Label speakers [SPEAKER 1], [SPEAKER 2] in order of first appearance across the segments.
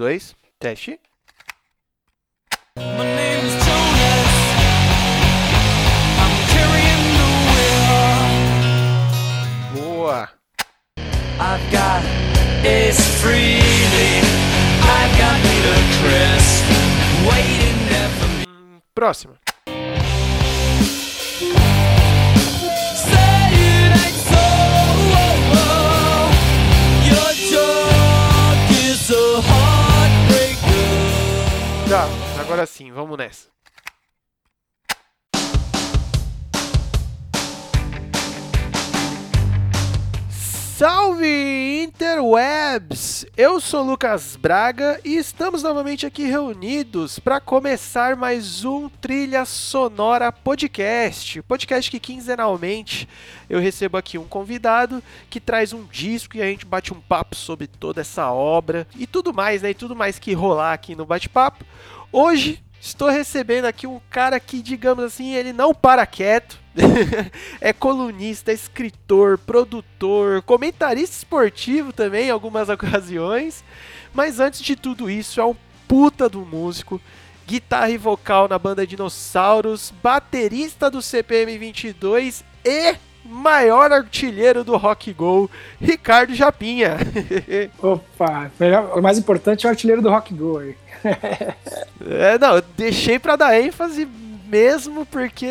[SPEAKER 1] dois, teste.
[SPEAKER 2] Is.
[SPEAKER 1] Boa.
[SPEAKER 2] I've got Ace Freely. I've got Peter Chris waiting there for me.
[SPEAKER 1] Próxima. Agora sim, vamos nessa. Salve Interwebs! Eu sou Lucas Braga e estamos novamente aqui reunidos para começar mais um Trilha Sonora Podcast. Podcast que quinzenalmente eu recebo aqui um convidado que traz um disco e a gente bate um papo sobre toda essa obra e tudo mais, né? E tudo mais que rolar aqui no bate-papo. Hoje estou recebendo aqui um cara que, digamos assim, ele não para quieto. é colunista, escritor, produtor, comentarista esportivo também em algumas ocasiões. Mas antes de tudo isso, é um puta do músico, guitarra e vocal na banda Dinossauros, baterista do CPM 22 e maior artilheiro do Rock Go, Ricardo Japinha.
[SPEAKER 3] Opa, o mais importante é o artilheiro do Rock Go.
[SPEAKER 1] É, não, eu deixei pra dar ênfase mesmo porque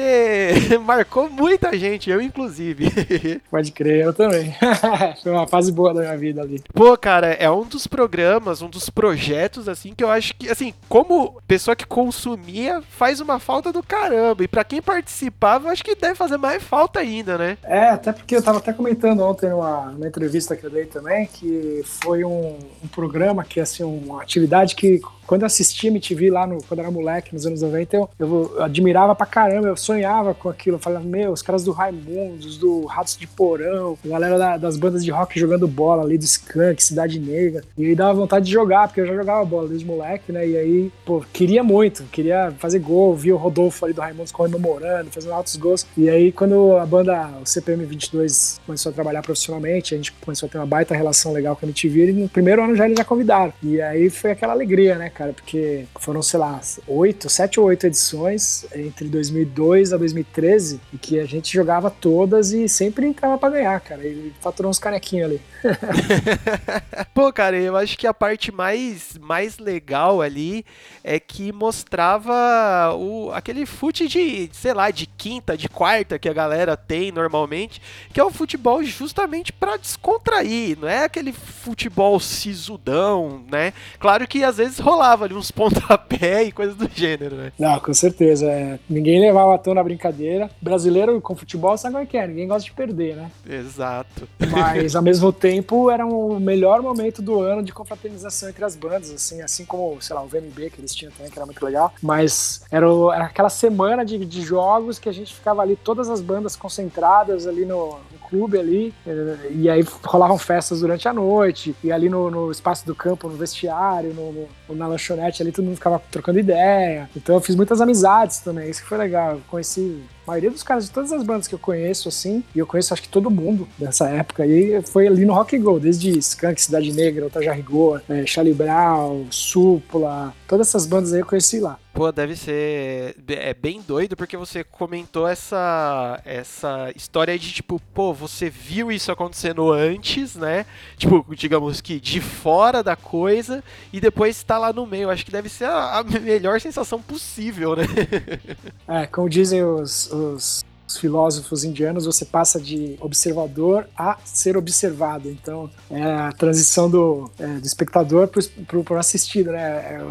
[SPEAKER 1] marcou muita gente, eu inclusive.
[SPEAKER 3] Pode crer, eu também. Foi uma fase boa da minha vida ali.
[SPEAKER 1] Pô, cara, é um dos programas, um dos projetos, assim, que eu acho que, assim, como pessoa que consumia, faz uma falta do caramba. E pra quem participava, eu acho que deve fazer mais falta ainda, né?
[SPEAKER 3] É, até porque eu tava até comentando ontem numa, numa entrevista que eu dei também, que foi um, um programa que, assim, uma atividade que quando eu assistia MTV lá no, quando eu era moleque, nos anos 90, eu, eu, admirava pra caramba, eu sonhava com aquilo. Eu falava, meu, os caras do Raimundos, do Ratos de Porão, a galera da- das bandas de rock jogando bola ali, do Skank, Cidade Negra. E aí dava vontade de jogar, porque eu já jogava bola desde moleque, né? E aí, pô, queria muito, queria fazer gol, via o Rodolfo ali do Raimundos comemorando, fazendo altos gols. E aí, quando a banda, o CPM 22, começou a trabalhar profissionalmente, a gente começou a ter uma baita relação legal com a MTV, e no primeiro ano já eles já convidaram. E aí foi aquela alegria, né, cara? Porque foram, sei lá, oito, sete ou oito edições entre 2002 a 2013, e que a gente jogava todas e sempre entrava pra ganhar, cara. E faturou uns canequinhos ali.
[SPEAKER 1] Pô, cara, eu acho que a parte mais, mais legal ali é que mostrava o, aquele fute de, sei lá, de quinta, de quarta que a galera tem normalmente, que é o futebol justamente pra descontrair, não é aquele futebol sisudão, né? Claro que às vezes rolava ali uns pontapé e coisas do gênero, né?
[SPEAKER 3] Não, com certeza. é. Ninguém levava a tão na brincadeira. Brasileiro com futebol sabe como é que é, ninguém gosta de perder, né?
[SPEAKER 1] Exato.
[SPEAKER 3] Mas ao mesmo tempo era o melhor momento do ano de confraternização entre as bandas, assim, assim como, sei lá, o VMB que eles tinham também, que era muito legal. Mas era, o- era aquela semana de, de jogos que a gente ficava ali, todas as bandas concentradas ali no, no clube ali, eh, e aí rolavam festas durante a noite, e ali no, no espaço do campo, no vestiário, no, no- na lanchonete ali, todo mundo ficava trocando ideia. Então eu fiz muitas amizades também, isso que foi legal. Conheci maioria dos caras de todas as bandas que eu conheço, assim, e eu conheço acho que todo mundo dessa época aí, foi ali no Rock and Go, desde Skank, Cidade Negra, Otávio Rigor, é, Charlie Brown, Supla, todas essas bandas aí eu conheci lá.
[SPEAKER 1] Pô, deve ser é bem doido porque você comentou essa essa história de tipo, pô, você viu isso acontecendo antes, né? Tipo, digamos que de fora da coisa e depois tá lá no meio. Acho que deve ser a, a melhor sensação possível, né?
[SPEAKER 3] É, como dizem os, os- os filósofos indianos, você passa de observador a ser observado. Então, é a transição do, é, do espectador para o assistido, né?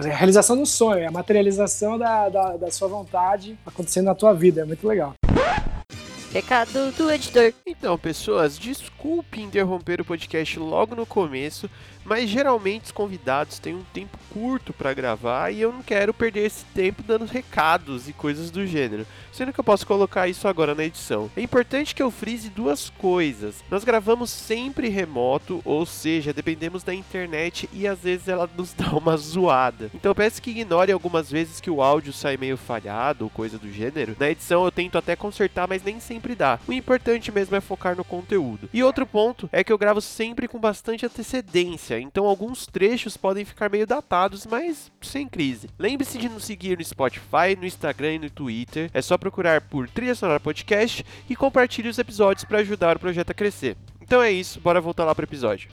[SPEAKER 3] É a realização do sonho, é a materialização da, da, da sua vontade acontecendo na tua vida. É muito legal.
[SPEAKER 4] Recado do editor.
[SPEAKER 1] Então, pessoas, desculpe interromper o podcast logo no começo, mas geralmente os convidados têm um tempo curto para gravar e eu não quero perder esse tempo dando recados e coisas do gênero, sendo que eu posso colocar isso agora na edição. É importante que eu frise duas coisas. Nós gravamos sempre remoto, ou seja, dependemos da internet e às vezes ela nos dá uma zoada. Então peço que ignore algumas vezes que o áudio sai meio falhado ou coisa do gênero. Na edição eu tento até consertar, mas nem sempre dá. O importante mesmo é focar no conteúdo. E outro ponto é que eu gravo sempre com bastante antecedência, dia, então alguns trechos podem ficar meio datados, mas sem crise. Lembre-se de nos seguir no Spotify, no Instagram e no Twitter. É só procurar por Trilha Sonora Podcast e compartilhe os episódios para ajudar o projeto a crescer. Então é isso, bora voltar lá pro episódio.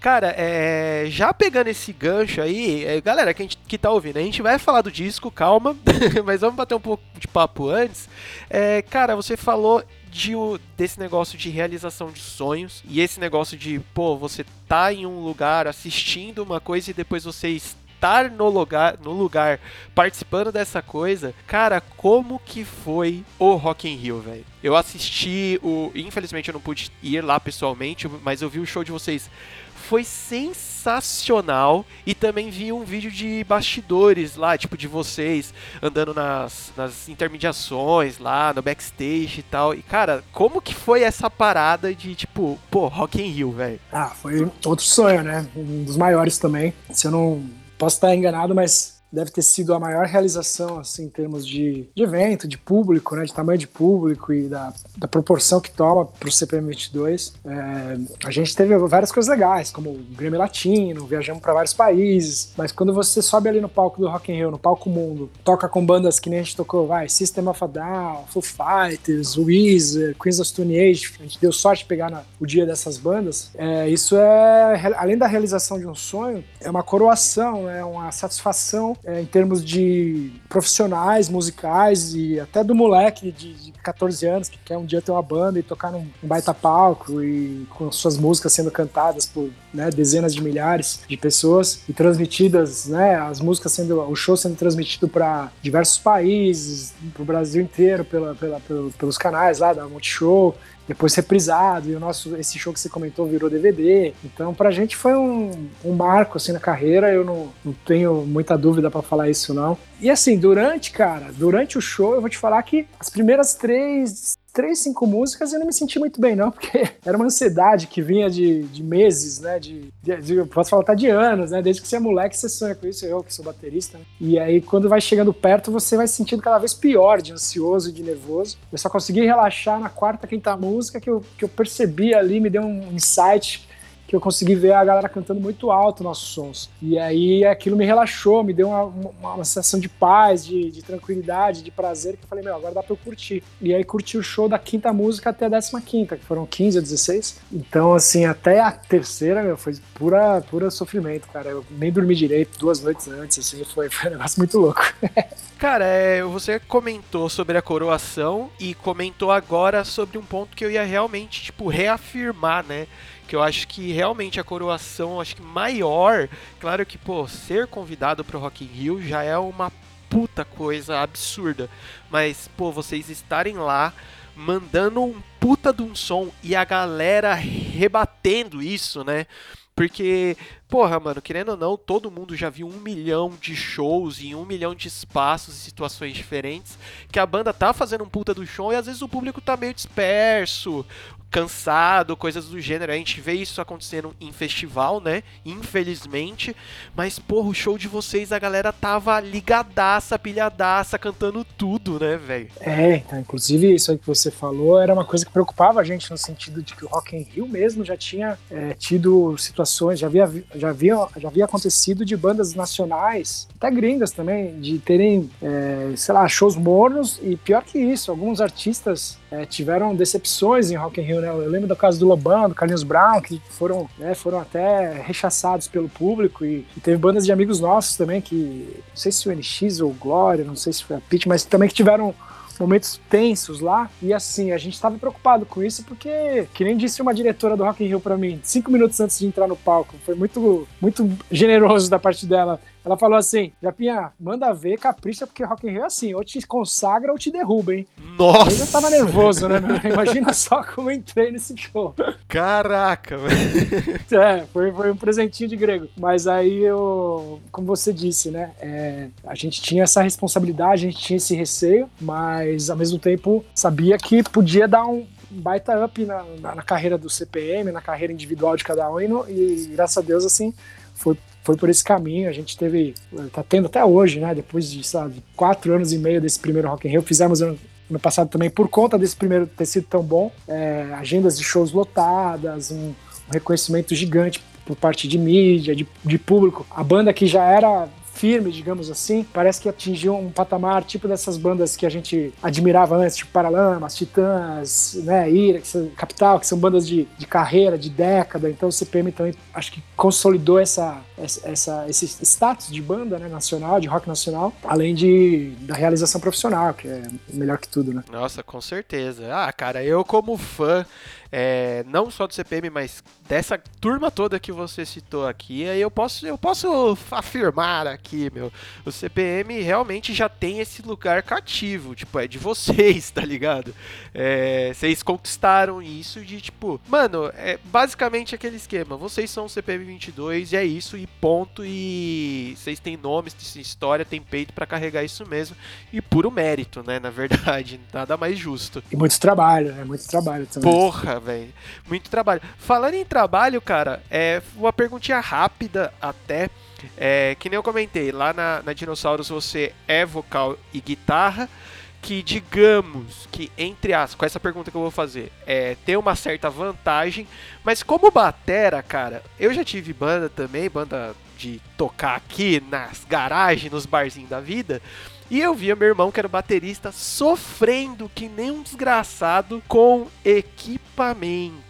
[SPEAKER 1] Cara, é, já pegando esse gancho aí, é, galera que, gente, que tá ouvindo, a gente vai falar do disco, calma, mas vamos bater um pouco de papo antes. É, cara, você falou de, desse negócio de realização de sonhos e esse negócio de, pô, você tá em um lugar assistindo uma coisa e depois você estar no lugar, no lugar participando dessa coisa. Cara, como que foi o Rock in Rio, velho? Eu assisti o, infelizmente eu não pude ir lá pessoalmente, mas eu vi o show de vocês foi sensacional e também vi um vídeo de bastidores lá, tipo de vocês andando nas, nas intermediações lá, no backstage e tal. E cara, como que foi essa parada de tipo, pô, Rock in Rio, velho?
[SPEAKER 3] Ah, foi outro sonho, né? Um dos maiores também. Se eu não posso estar enganado, mas deve ter sido a maior realização, assim, em termos de, de evento, de público, né? De tamanho de público e da, da proporção que toma para o CPM 22. É, a gente teve várias coisas legais, como o Grêmio Latino, viajamos para vários países, mas quando você sobe ali no palco do Rock in Rio, no palco mundo, toca com bandas que nem a gente tocou, vai, System of a Down, Foo Fighters, Weezer, Queens of Stone Age, a gente deu sorte de pegar na- o dia dessas bandas, é, isso é, além da realização de um sonho, é uma coroação, é uma satisfação é, em termos de profissionais, musicais e até do moleque de, de 14 anos que quer um dia ter uma banda e tocar num, num baita palco e com suas músicas sendo cantadas por né, dezenas de milhares de pessoas e transmitidas, né, as músicas sendo, o show sendo transmitido para diversos países, para o Brasil inteiro, pela, pela- pelo- pelos canais lá da Multishow depois reprisado, e o nosso, esse show que você comentou virou DVD. Então, pra gente foi um, um marco assim na carreira, eu não, não tenho muita dúvida pra falar isso, não. E assim, durante, cara, durante o show, eu vou te falar que as primeiras três. Três, cinco músicas eu não me senti muito bem, não, porque era uma ansiedade que vinha de, de meses, né? De, de, de- posso falar até de anos, né? Desde que você é moleque, você sonha com isso, eu que sou baterista. né? E aí, quando vai chegando perto, você vai se sentindo cada vez pior, de ansioso e de nervoso. Eu só consegui relaxar na quarta, quinta música que eu, que eu percebi ali, me deu um insight que eu consegui ver a galera cantando muito alto nossos sons. E aí aquilo me relaxou, me deu uma, uma, uma sensação de paz, de, de tranquilidade, de prazer, que eu falei, meu, agora dá pra eu curtir. E aí curti o show da quinta música até a décima quinta, que foram 15 a 16. Então, assim, até a terceira, meu, foi pura, pura sofrimento, cara. Eu nem dormi direito duas noites antes, assim, foi, foi um negócio muito louco.
[SPEAKER 1] Cara, é, você comentou sobre a coroação e comentou agora sobre um ponto que eu ia realmente, tipo, reafirmar, né? Que eu acho que realmente a coroação, acho que maior, claro que, pô, ser convidado pro Rock in Rio já é uma puta coisa absurda. Mas, pô, vocês estarem lá mandando um puta de um som e a galera rebatendo isso, né? Porque, porra, mano, querendo ou não, todo mundo já viu um milhão de shows em um milhão de espaços e situações diferentes. Que a banda tá fazendo um puta do show e às vezes o público tá meio disperso, cansado, coisas do gênero. A gente vê isso acontecendo em festival, né? Infelizmente. Mas, porra, o show de vocês, a galera tava ligadaça, pilhadaça, cantando tudo, né, velho?
[SPEAKER 3] É, então, inclusive isso aí que você falou era uma coisa que preocupava a gente no sentido de que o Rock in Rio mesmo já tinha é, tido situações, já havia, já, havia, já havia acontecido de bandas nacionais, até gringas também, de terem, é, sei lá, shows mornos e pior que isso, alguns artistas é, tiveram decepções em Rock in Rio, né? Eu lembro do caso do Lobão, do Carlinhos Brown, que foram, né, foram até rechaçados pelo público e, e teve bandas de amigos nossos também que, não sei se o NX ou o Glória, não sei se foi a Pitch, mas também que tiveram momentos tensos lá. E assim, a gente estava preocupado com isso porque, que nem disse uma diretora do Rock in Rio para mim, cinco minutos antes de entrar no palco, foi muito, muito generoso da parte dela. Ela falou assim: Japinha, manda ver, capricha, porque Rock in Rio é assim, ou te consagra ou te derruba, hein?
[SPEAKER 1] Nossa!
[SPEAKER 3] Eu já tava nervoso, né? Imagina só como eu entrei nesse show.
[SPEAKER 1] Caraca, velho.
[SPEAKER 3] É, foi, foi um presentinho de grego. Mas aí eu, como você disse, né? é, a gente tinha essa responsabilidade, a gente tinha esse receio, mas ao mesmo tempo sabia que podia dar um baita up na, na, na carreira do CPM, na carreira individual de cada um, e, no- e graças a Deus, assim, foi, foi por esse caminho. A gente teve, tá tendo até hoje, né? Depois de, sabe, quatro anos e meio desse primeiro Rock in Rio, fizemos ano, ano passado também, por conta desse primeiro ter sido tão bom, é, agendas de shows lotadas, um, um reconhecimento gigante por parte de mídia, de, de público. A banda que já era firme, digamos assim, parece que atingiu um patamar tipo dessas bandas que a gente admirava antes, tipo Paralamas, Titãs, né, Ira, que são, Capital, que são bandas de, de carreira, de década. Então o CPM também acho que consolidou essa, essa, esse status de banda né, nacional, de rock nacional, além de, da realização profissional, que é melhor que tudo, né?
[SPEAKER 1] Nossa, com certeza. Ah, cara, eu como fã, é, não só do CPM, mas dessa turma toda que você citou aqui, eu posso, eu posso afirmar aqui, meu, o CPM realmente já tem esse lugar cativo, tipo, é de vocês, tá ligado? É, vocês conquistaram isso de, tipo, mano, é basicamente aquele esquema, vocês são o CPM 22 e é isso, e ponto, e vocês têm nomes, têm história, têm peito pra carregar isso mesmo, e puro mérito, né, na verdade, nada mais justo.
[SPEAKER 3] E muito trabalho, né? Muito trabalho também.
[SPEAKER 1] Porra, velho. Muito trabalho. Falando em trabalho, cara, é uma perguntinha rápida até. É, que nem eu comentei, lá na, na Dinossauros você é vocal e guitarra. Que digamos que, entre aspas, com essa pergunta que eu vou fazer, é ter uma certa vantagem, mas como batera, cara, eu já tive banda também, banda de tocar aqui nas garagens, nos barzinhos da vida. E eu via meu irmão, que era baterista, sofrendo que nem um desgraçado com equipamento.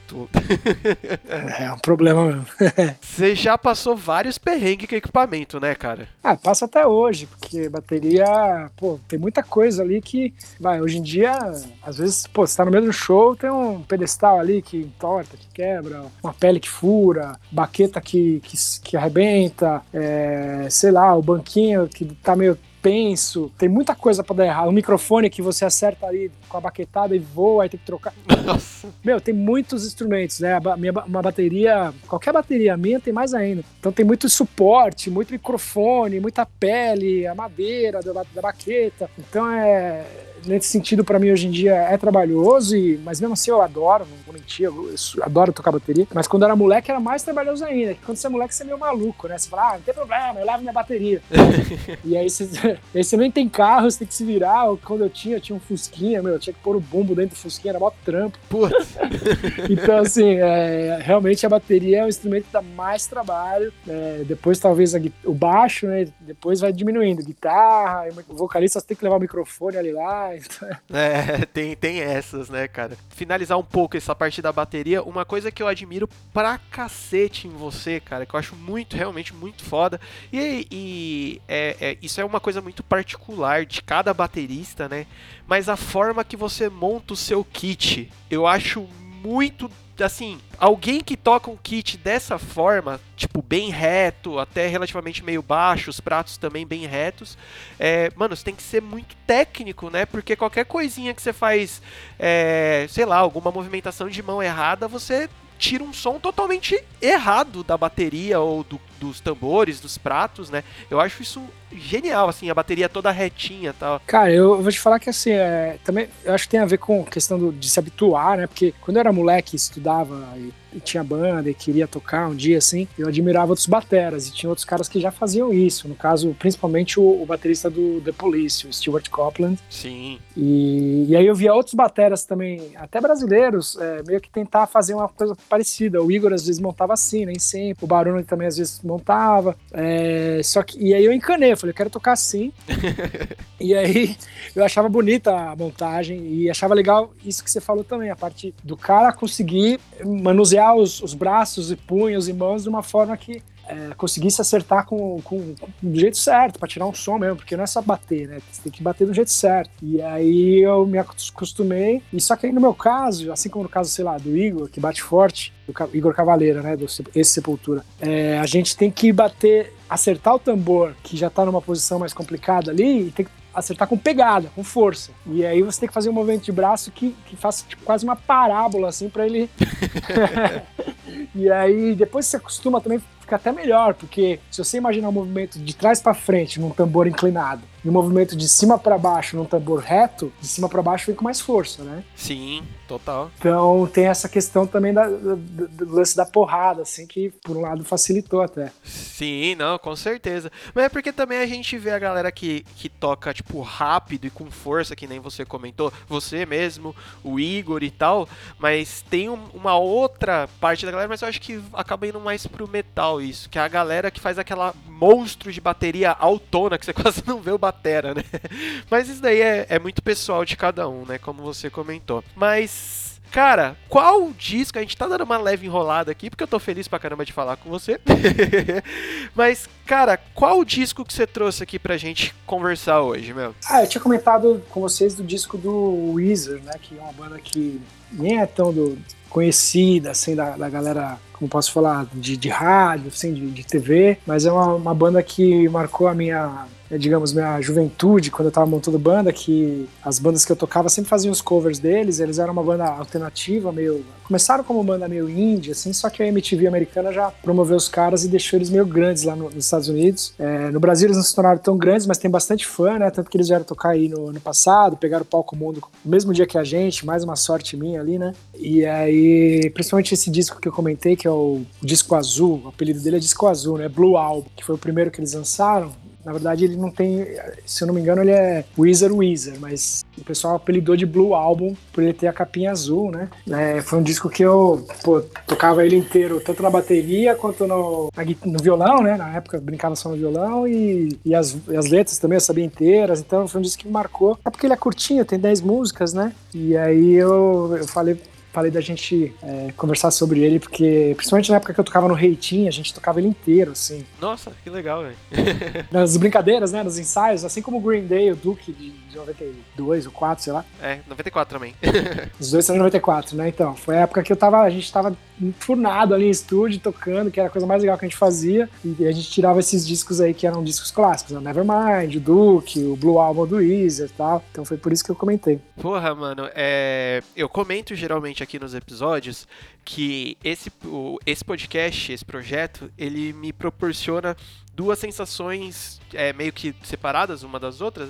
[SPEAKER 3] É um problema mesmo.
[SPEAKER 1] Você já passou vários perrengues com equipamento, né, cara?
[SPEAKER 3] Ah, passa até hoje, porque bateria, pô, tem muita coisa ali que, vai, hoje em dia, às vezes, pô, você tá no meio do show, tem um pedestal ali que entorta, que quebra, uma pele que fura, baqueta que, que, que arrebenta, é, sei lá, o banquinho que tá meio penso, tem muita coisa pra dar errado. O microfone que você acerta ali com a baquetada e voa, aí tem que trocar.
[SPEAKER 1] Nossa.
[SPEAKER 3] Meu, tem muitos instrumentos, né? A minha, uma bateria, qualquer bateria minha tem mais ainda. Então tem muito suporte, muito microfone, muita pele, a madeira da, da baqueta. Então é. Nesse sentido, pra mim, hoje em dia é trabalhoso, e, mas mesmo assim eu adoro, não vou mentir, eu, eu adoro tocar bateria. Mas quando eu era moleque era mais trabalhoso ainda. que Quando você é moleque, você é meio maluco, né? Você fala, ah, não tem problema, eu levo minha bateria. e aí você, aí você nem tem carro, você tem que se virar. Quando eu tinha, eu tinha um Fusquinha, meu, eu tinha que pôr o bumbo dentro do Fusquinha, era mó trampo. Então, assim, é, realmente a bateria é o instrumento que dá mais trabalho. É, depois, talvez, a o baixo, né? Depois vai diminuindo. Guitarra, o vocalista tem que levar o microfone ali lá. Então,
[SPEAKER 1] É, tem, tem essas, né, cara? Finalizar um pouco essa parte da bateria, uma coisa que eu admiro pra cacete em você, cara, que eu acho muito, realmente muito foda. E, e é, é- isso é uma coisa muito particular de cada baterista, né? Mas a forma que você monta o seu kit, eu acho muito. Assim, alguém que toca um kit dessa forma, tipo, bem reto, até relativamente meio baixo, os pratos também bem retos, é, mano, você tem que ser muito técnico, né? Porque qualquer coisinha que você faz, é, sei lá, alguma movimentação de mão errada, você tira um som totalmente errado da bateria ou do- dos tambores, dos pratos, né? Eu acho isso genial, assim, a bateria toda retinha e tal.
[SPEAKER 3] Cara, eu vou te falar que assim, é, também eu acho que tem a ver com a questão do- de se habituar, né? Porque quando eu era moleque, estudava e, e tinha banda e queria tocar um dia assim, eu admirava outros bateras e tinha outros caras que já faziam isso. No caso, principalmente o, o baterista do The Police, o Stuart Copeland.
[SPEAKER 1] Sim.
[SPEAKER 3] E, e aí eu via outros bateras também, até brasileiros, é, meio que tentar fazer uma coisa parecida. O Igor às vezes montava assim, nem sempre. O Barone também às vezes montava. É, só que, e aí eu encanei, eu falei, eu quero tocar assim. e aí eu achava bonita a montagem e achava legal isso que você falou também, a parte do cara conseguir manusear os, os braços e punhos e mãos de uma forma que é, conseguisse acertar com, com, com- do jeito certo, pra tirar um som mesmo, porque não é só bater, né? Você tem que bater do jeito certo. E aí eu me acostumei, e só que aí no meu caso, assim como no caso, sei lá, do Igor, que bate forte, do Igor Cavaleira, né, do Se- esse Sepultura, é, a gente tem que bater, acertar o tambor, que já tá numa posição mais complicada ali, e tem que acertar com pegada, com força. E aí você tem que fazer um movimento de braço que, que faça tipo, quase uma parábola, assim, pra ele e aí, depois você acostuma também, fica até melhor, porque se você imaginar um movimento de trás pra frente num tambor inclinado e o movimento de cima para baixo num tambor reto, de cima para baixo vem com mais força, né?
[SPEAKER 1] Sim, total.
[SPEAKER 3] Então tem essa questão também da, do, do lance da porrada, assim, que por um lado facilitou até.
[SPEAKER 1] Sim, não, com certeza. Mas é porque também a gente vê a galera que, que toca, tipo, rápido e com força, que nem você comentou, você mesmo, o Igor e tal, mas tem um- uma outra parte da galera, mas eu acho que acaba indo mais pro metal isso, que é a galera que faz aquela monstro de bateria autona, que você quase não vê o batera, né? Mas isso daí é, é muito pessoal de cada um, né? Como você comentou. Mas. Cara, qual disco? A gente tá dando uma leve enrolada aqui, porque eu tô feliz pra caramba de falar com você. Mas, cara, qual disco que você trouxe aqui pra gente conversar hoje, meu?
[SPEAKER 3] Ah, eu tinha comentado com vocês do disco do Weezer, né? Que é uma banda que nem é tão do- conhecida, assim, da, da galera, como posso falar, de, de rádio, assim, de, de TV, mas é uma, uma banda que marcou a minha, eh, digamos, minha juventude, quando eu tava montando banda, que as bandas que eu tocava sempre faziam os covers deles, eles eram uma banda alternativa, meio... Começaram como banda meio indie, assim, só que a MTV americana já promoveu os caras e deixou eles meio grandes lá no- nos Estados Unidos. É, no Brasil eles não se tornaram tão grandes, mas tem bastante fã, né? Tanto que eles vieram tocar aí no ano passado, pegaram o palco mundo no mesmo dia que a gente, mais uma sorte minha ali, né? E aí, principalmente esse disco que eu comentei, que é o Disco Azul, o apelido dele é Disco Azul, né? Blue Album, que foi o primeiro que eles lançaram. Na verdade, ele não tem, se eu não me engano, ele é Weezer Weezer, mas o pessoal apelidou de Blue Album por ele ter a capinha azul, né? É, foi um disco que eu pô, tocava ele inteiro, tanto na bateria quanto no, no violão, né? Na época brincava só no violão e, e as, e as letras também eu sabia inteiras, então foi um disco que me marcou. É porque ele é curtinho, tem 10 músicas, né? E aí eu, eu falei falei da gente é, conversar sobre ele, porque principalmente na época que eu tocava no Reitinho, a gente tocava ele inteiro, assim.
[SPEAKER 1] Nossa, que legal, velho.
[SPEAKER 3] Nas brincadeiras, né? Nos ensaios, assim como o Green Day, o Duke de, de 92 ou 4, sei lá.
[SPEAKER 1] É, 94 também.
[SPEAKER 3] Os dois são de 94, né? Então, foi a época que eu tava, a gente tava enfurnado ali em estúdio, tocando, que era a coisa mais legal que a gente fazia. E a gente tirava esses discos aí que eram discos clássicos, né? Nevermind, o Duke, o Blue Album do Weezer e tal. Então foi por isso que eu comentei.
[SPEAKER 1] Porra, mano, é... eu comento geralmente aqui nos episódios que esse, o- esse podcast, esse projeto, ele me proporciona duas sensações é, meio que separadas uma das outras,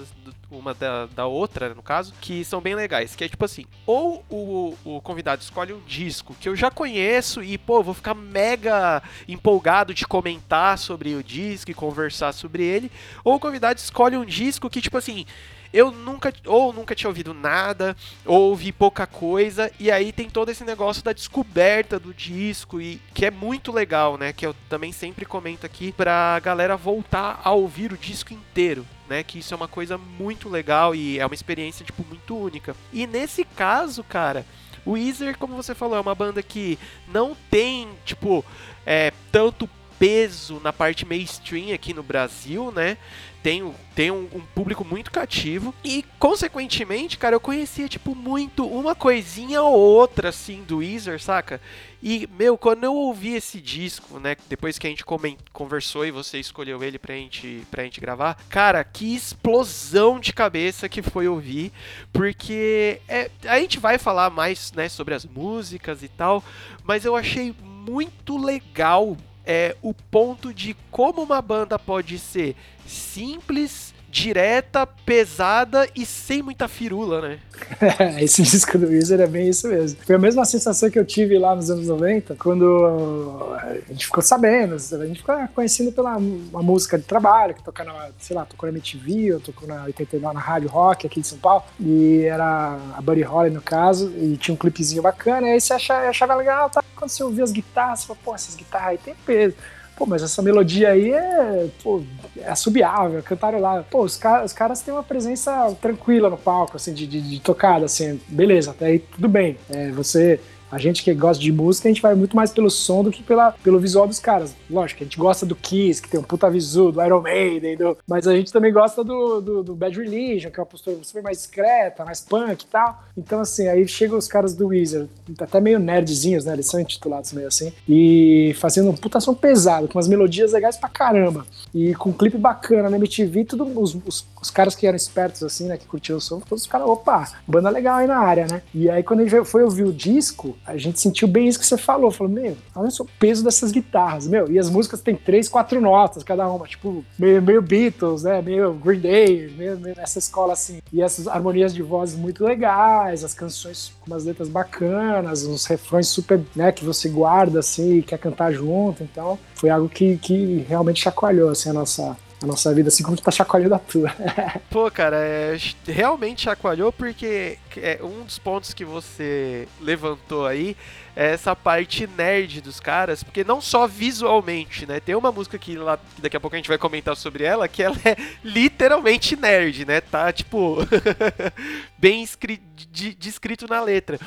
[SPEAKER 1] uma da, da outra, no caso, que são bem legais. Que é tipo assim, ou o, o convidado escolhe um disco que eu já conheço e, pô, vou ficar mega empolgado de comentar sobre o disco e conversar sobre ele, ou o convidado escolhe um disco que, tipo assim, eu nunca, ou nunca tinha ouvido nada, ou ouvi pouca coisa, e aí tem todo esse negócio da descoberta do disco, e que é muito legal, né? Que eu também sempre comento aqui pra galera voltar a ouvir o disco inteiro. Né, que isso é uma coisa muito legal e é uma experiência tipo muito única. E nesse caso, cara, o Weezer, como você falou, é uma banda que não tem tipo é, tanto peso na parte mainstream aqui no Brasil, né? Tem, um- tem um, um público muito cativo e, consequentemente, cara, eu conhecia, tipo, muito uma coisinha ou outra, assim, do Weezer, saca? E, meu, quando eu ouvi esse disco, né, depois que a gente conversou e você escolheu ele pra gente, pra gente gravar, cara, que explosão de cabeça que foi ouvir, porque é, a gente vai falar mais, né, sobre as músicas e tal, mas eu achei muito legal é, o ponto de como uma banda pode ser simples, direta, pesada e sem muita firula, né?
[SPEAKER 3] Esse disco do Weezer é bem isso mesmo. Foi a mesma sensação que eu tive lá nos anos 90, quando a gente ficou sabendo, a gente ficou conhecendo pela uma música de trabalho, que toca na, sei lá, tocou na MTV, ou tocou na 89 na Rádio Rock aqui de São Paulo, e era a Buddy Holly no caso, e tinha um clipezinho bacana, e aí você achava, achava legal, tá? Quando você ouvia as guitarras, você falou, pô, essas guitarras aí tem peso. Pô, mas essa melodia aí é, pô, é assobiável, cantaram lá. Pô, os, ca- os caras têm uma presença tranquila no palco, assim, de, de, de tocada, assim, beleza, até aí tudo bem. É, você, a gente que gosta de música, a gente vai muito mais pelo som do que pela, pelo visual dos caras. Lógico, a gente gosta do Kiss, que tem um puta visual, do Iron Maiden, do- mas a gente também gosta do, do, do Bad Religion, que é uma postura super mais discreta, mais punk e tal. Então, assim, aí chegam os caras do Weezer, até meio nerdzinhos, né? Eles são intitulados meio assim, e fazendo um puta som pesado, com umas melodias legais pra caramba. E com um clipe bacana na MTV, tudo, os, os, os caras que eram espertos, assim, né? Que curtiam o som, todos os caras, opa, banda legal aí na área, né? E aí, quando a gente foi ouvir o disco, a gente sentiu bem isso que você falou. Falou, meu, olha só o peso dessas guitarras, meu. E as músicas têm três, quatro notas cada uma, tipo, meio, meio Beatles, né? Meio Green Day, meio, meio nessa escola assim. E essas harmonias de vozes muito legais, as canções com umas letras bacanas, uns refrões super, né, que você guarda assim e quer cantar junto. Então, foi algo que, que realmente chacoalhou assim, a nossa, a nossa vida, assim como tá chacoalhando a tua.
[SPEAKER 1] Pô, cara, é, realmente chacoalhou porque é, um dos pontos que você levantou aí é essa parte nerd dos caras, porque não só visualmente, né? Tem uma música que, lá, que daqui a pouco a gente vai comentar sobre ela, que ela é literalmente nerd, né? Tá, tipo, bem escri- de- descrito na letra.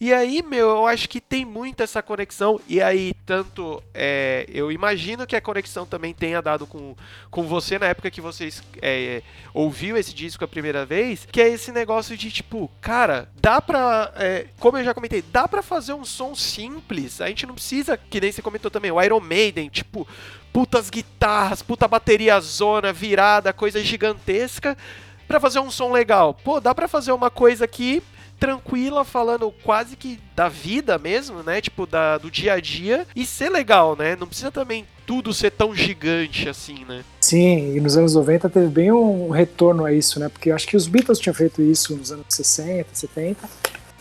[SPEAKER 1] E aí, meu, eu acho que tem muito essa conexão. E aí, tanto. é, eu imagino que a conexão também tenha dado com, com você na época que vocês é, ouviu esse disco a primeira vez. Que é esse negócio de tipo, cara, dá pra. é, como eu já comentei, dá pra fazer um som simples. A gente não precisa, que nem você comentou também, o Iron Maiden, tipo, putas guitarras, puta bateria zona, virada, coisa gigantesca. Pra fazer um som legal. Pô, dá pra fazer uma coisa aqui tranquila, falando quase que da vida mesmo, né? Tipo, da, do dia a dia. E ser legal, né? Não precisa também tudo ser tão gigante assim, né?
[SPEAKER 3] Sim, e nos anos 90 teve bem um retorno a isso, né? Porque eu acho que os Beatles tinham feito isso nos anos 60, 70.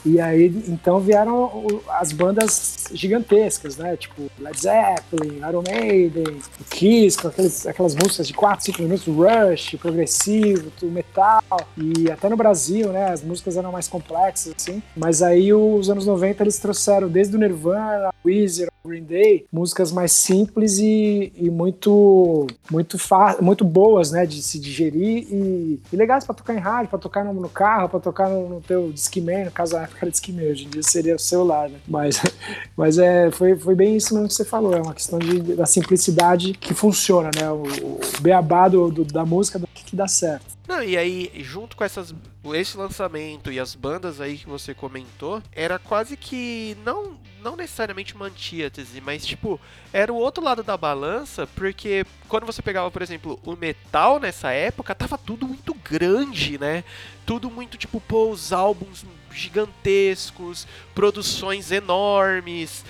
[SPEAKER 3] E aí, então vieram as bandas gigantescas, né? Tipo Led Zeppelin, Iron Maiden, Kiss, com aqueles, aquelas músicas de 4, 5 minutos, Rush, progressivo, metal. E até no Brasil, né? As músicas eram mais complexas, assim. Mas aí os anos 90 eles trouxeram desde o Nirvana, Weezer, Green Day, músicas mais simples e, e muito muito muito boas, né, de se digerir e, e legais pra tocar em rádio, pra tocar no, no carro, pra tocar no, no teu Discman, no caso na época era Discman, hoje em dia seria o celular, né? Mas mas é foi, foi bem isso mesmo que você falou, é uma questão de, da simplicidade que funciona, né? O, o beabá do, do- da música que dá certo.
[SPEAKER 1] Não, e aí, junto com essas, esse lançamento e as bandas aí que você comentou, era quase que não, não necessariamente uma antítese, mas tipo, era o outro lado da balança, porque quando você pegava, por exemplo, o metal nessa época, tava tudo muito grande, né? Tudo muito tipo, pô, os álbuns gigantescos, produções enormes.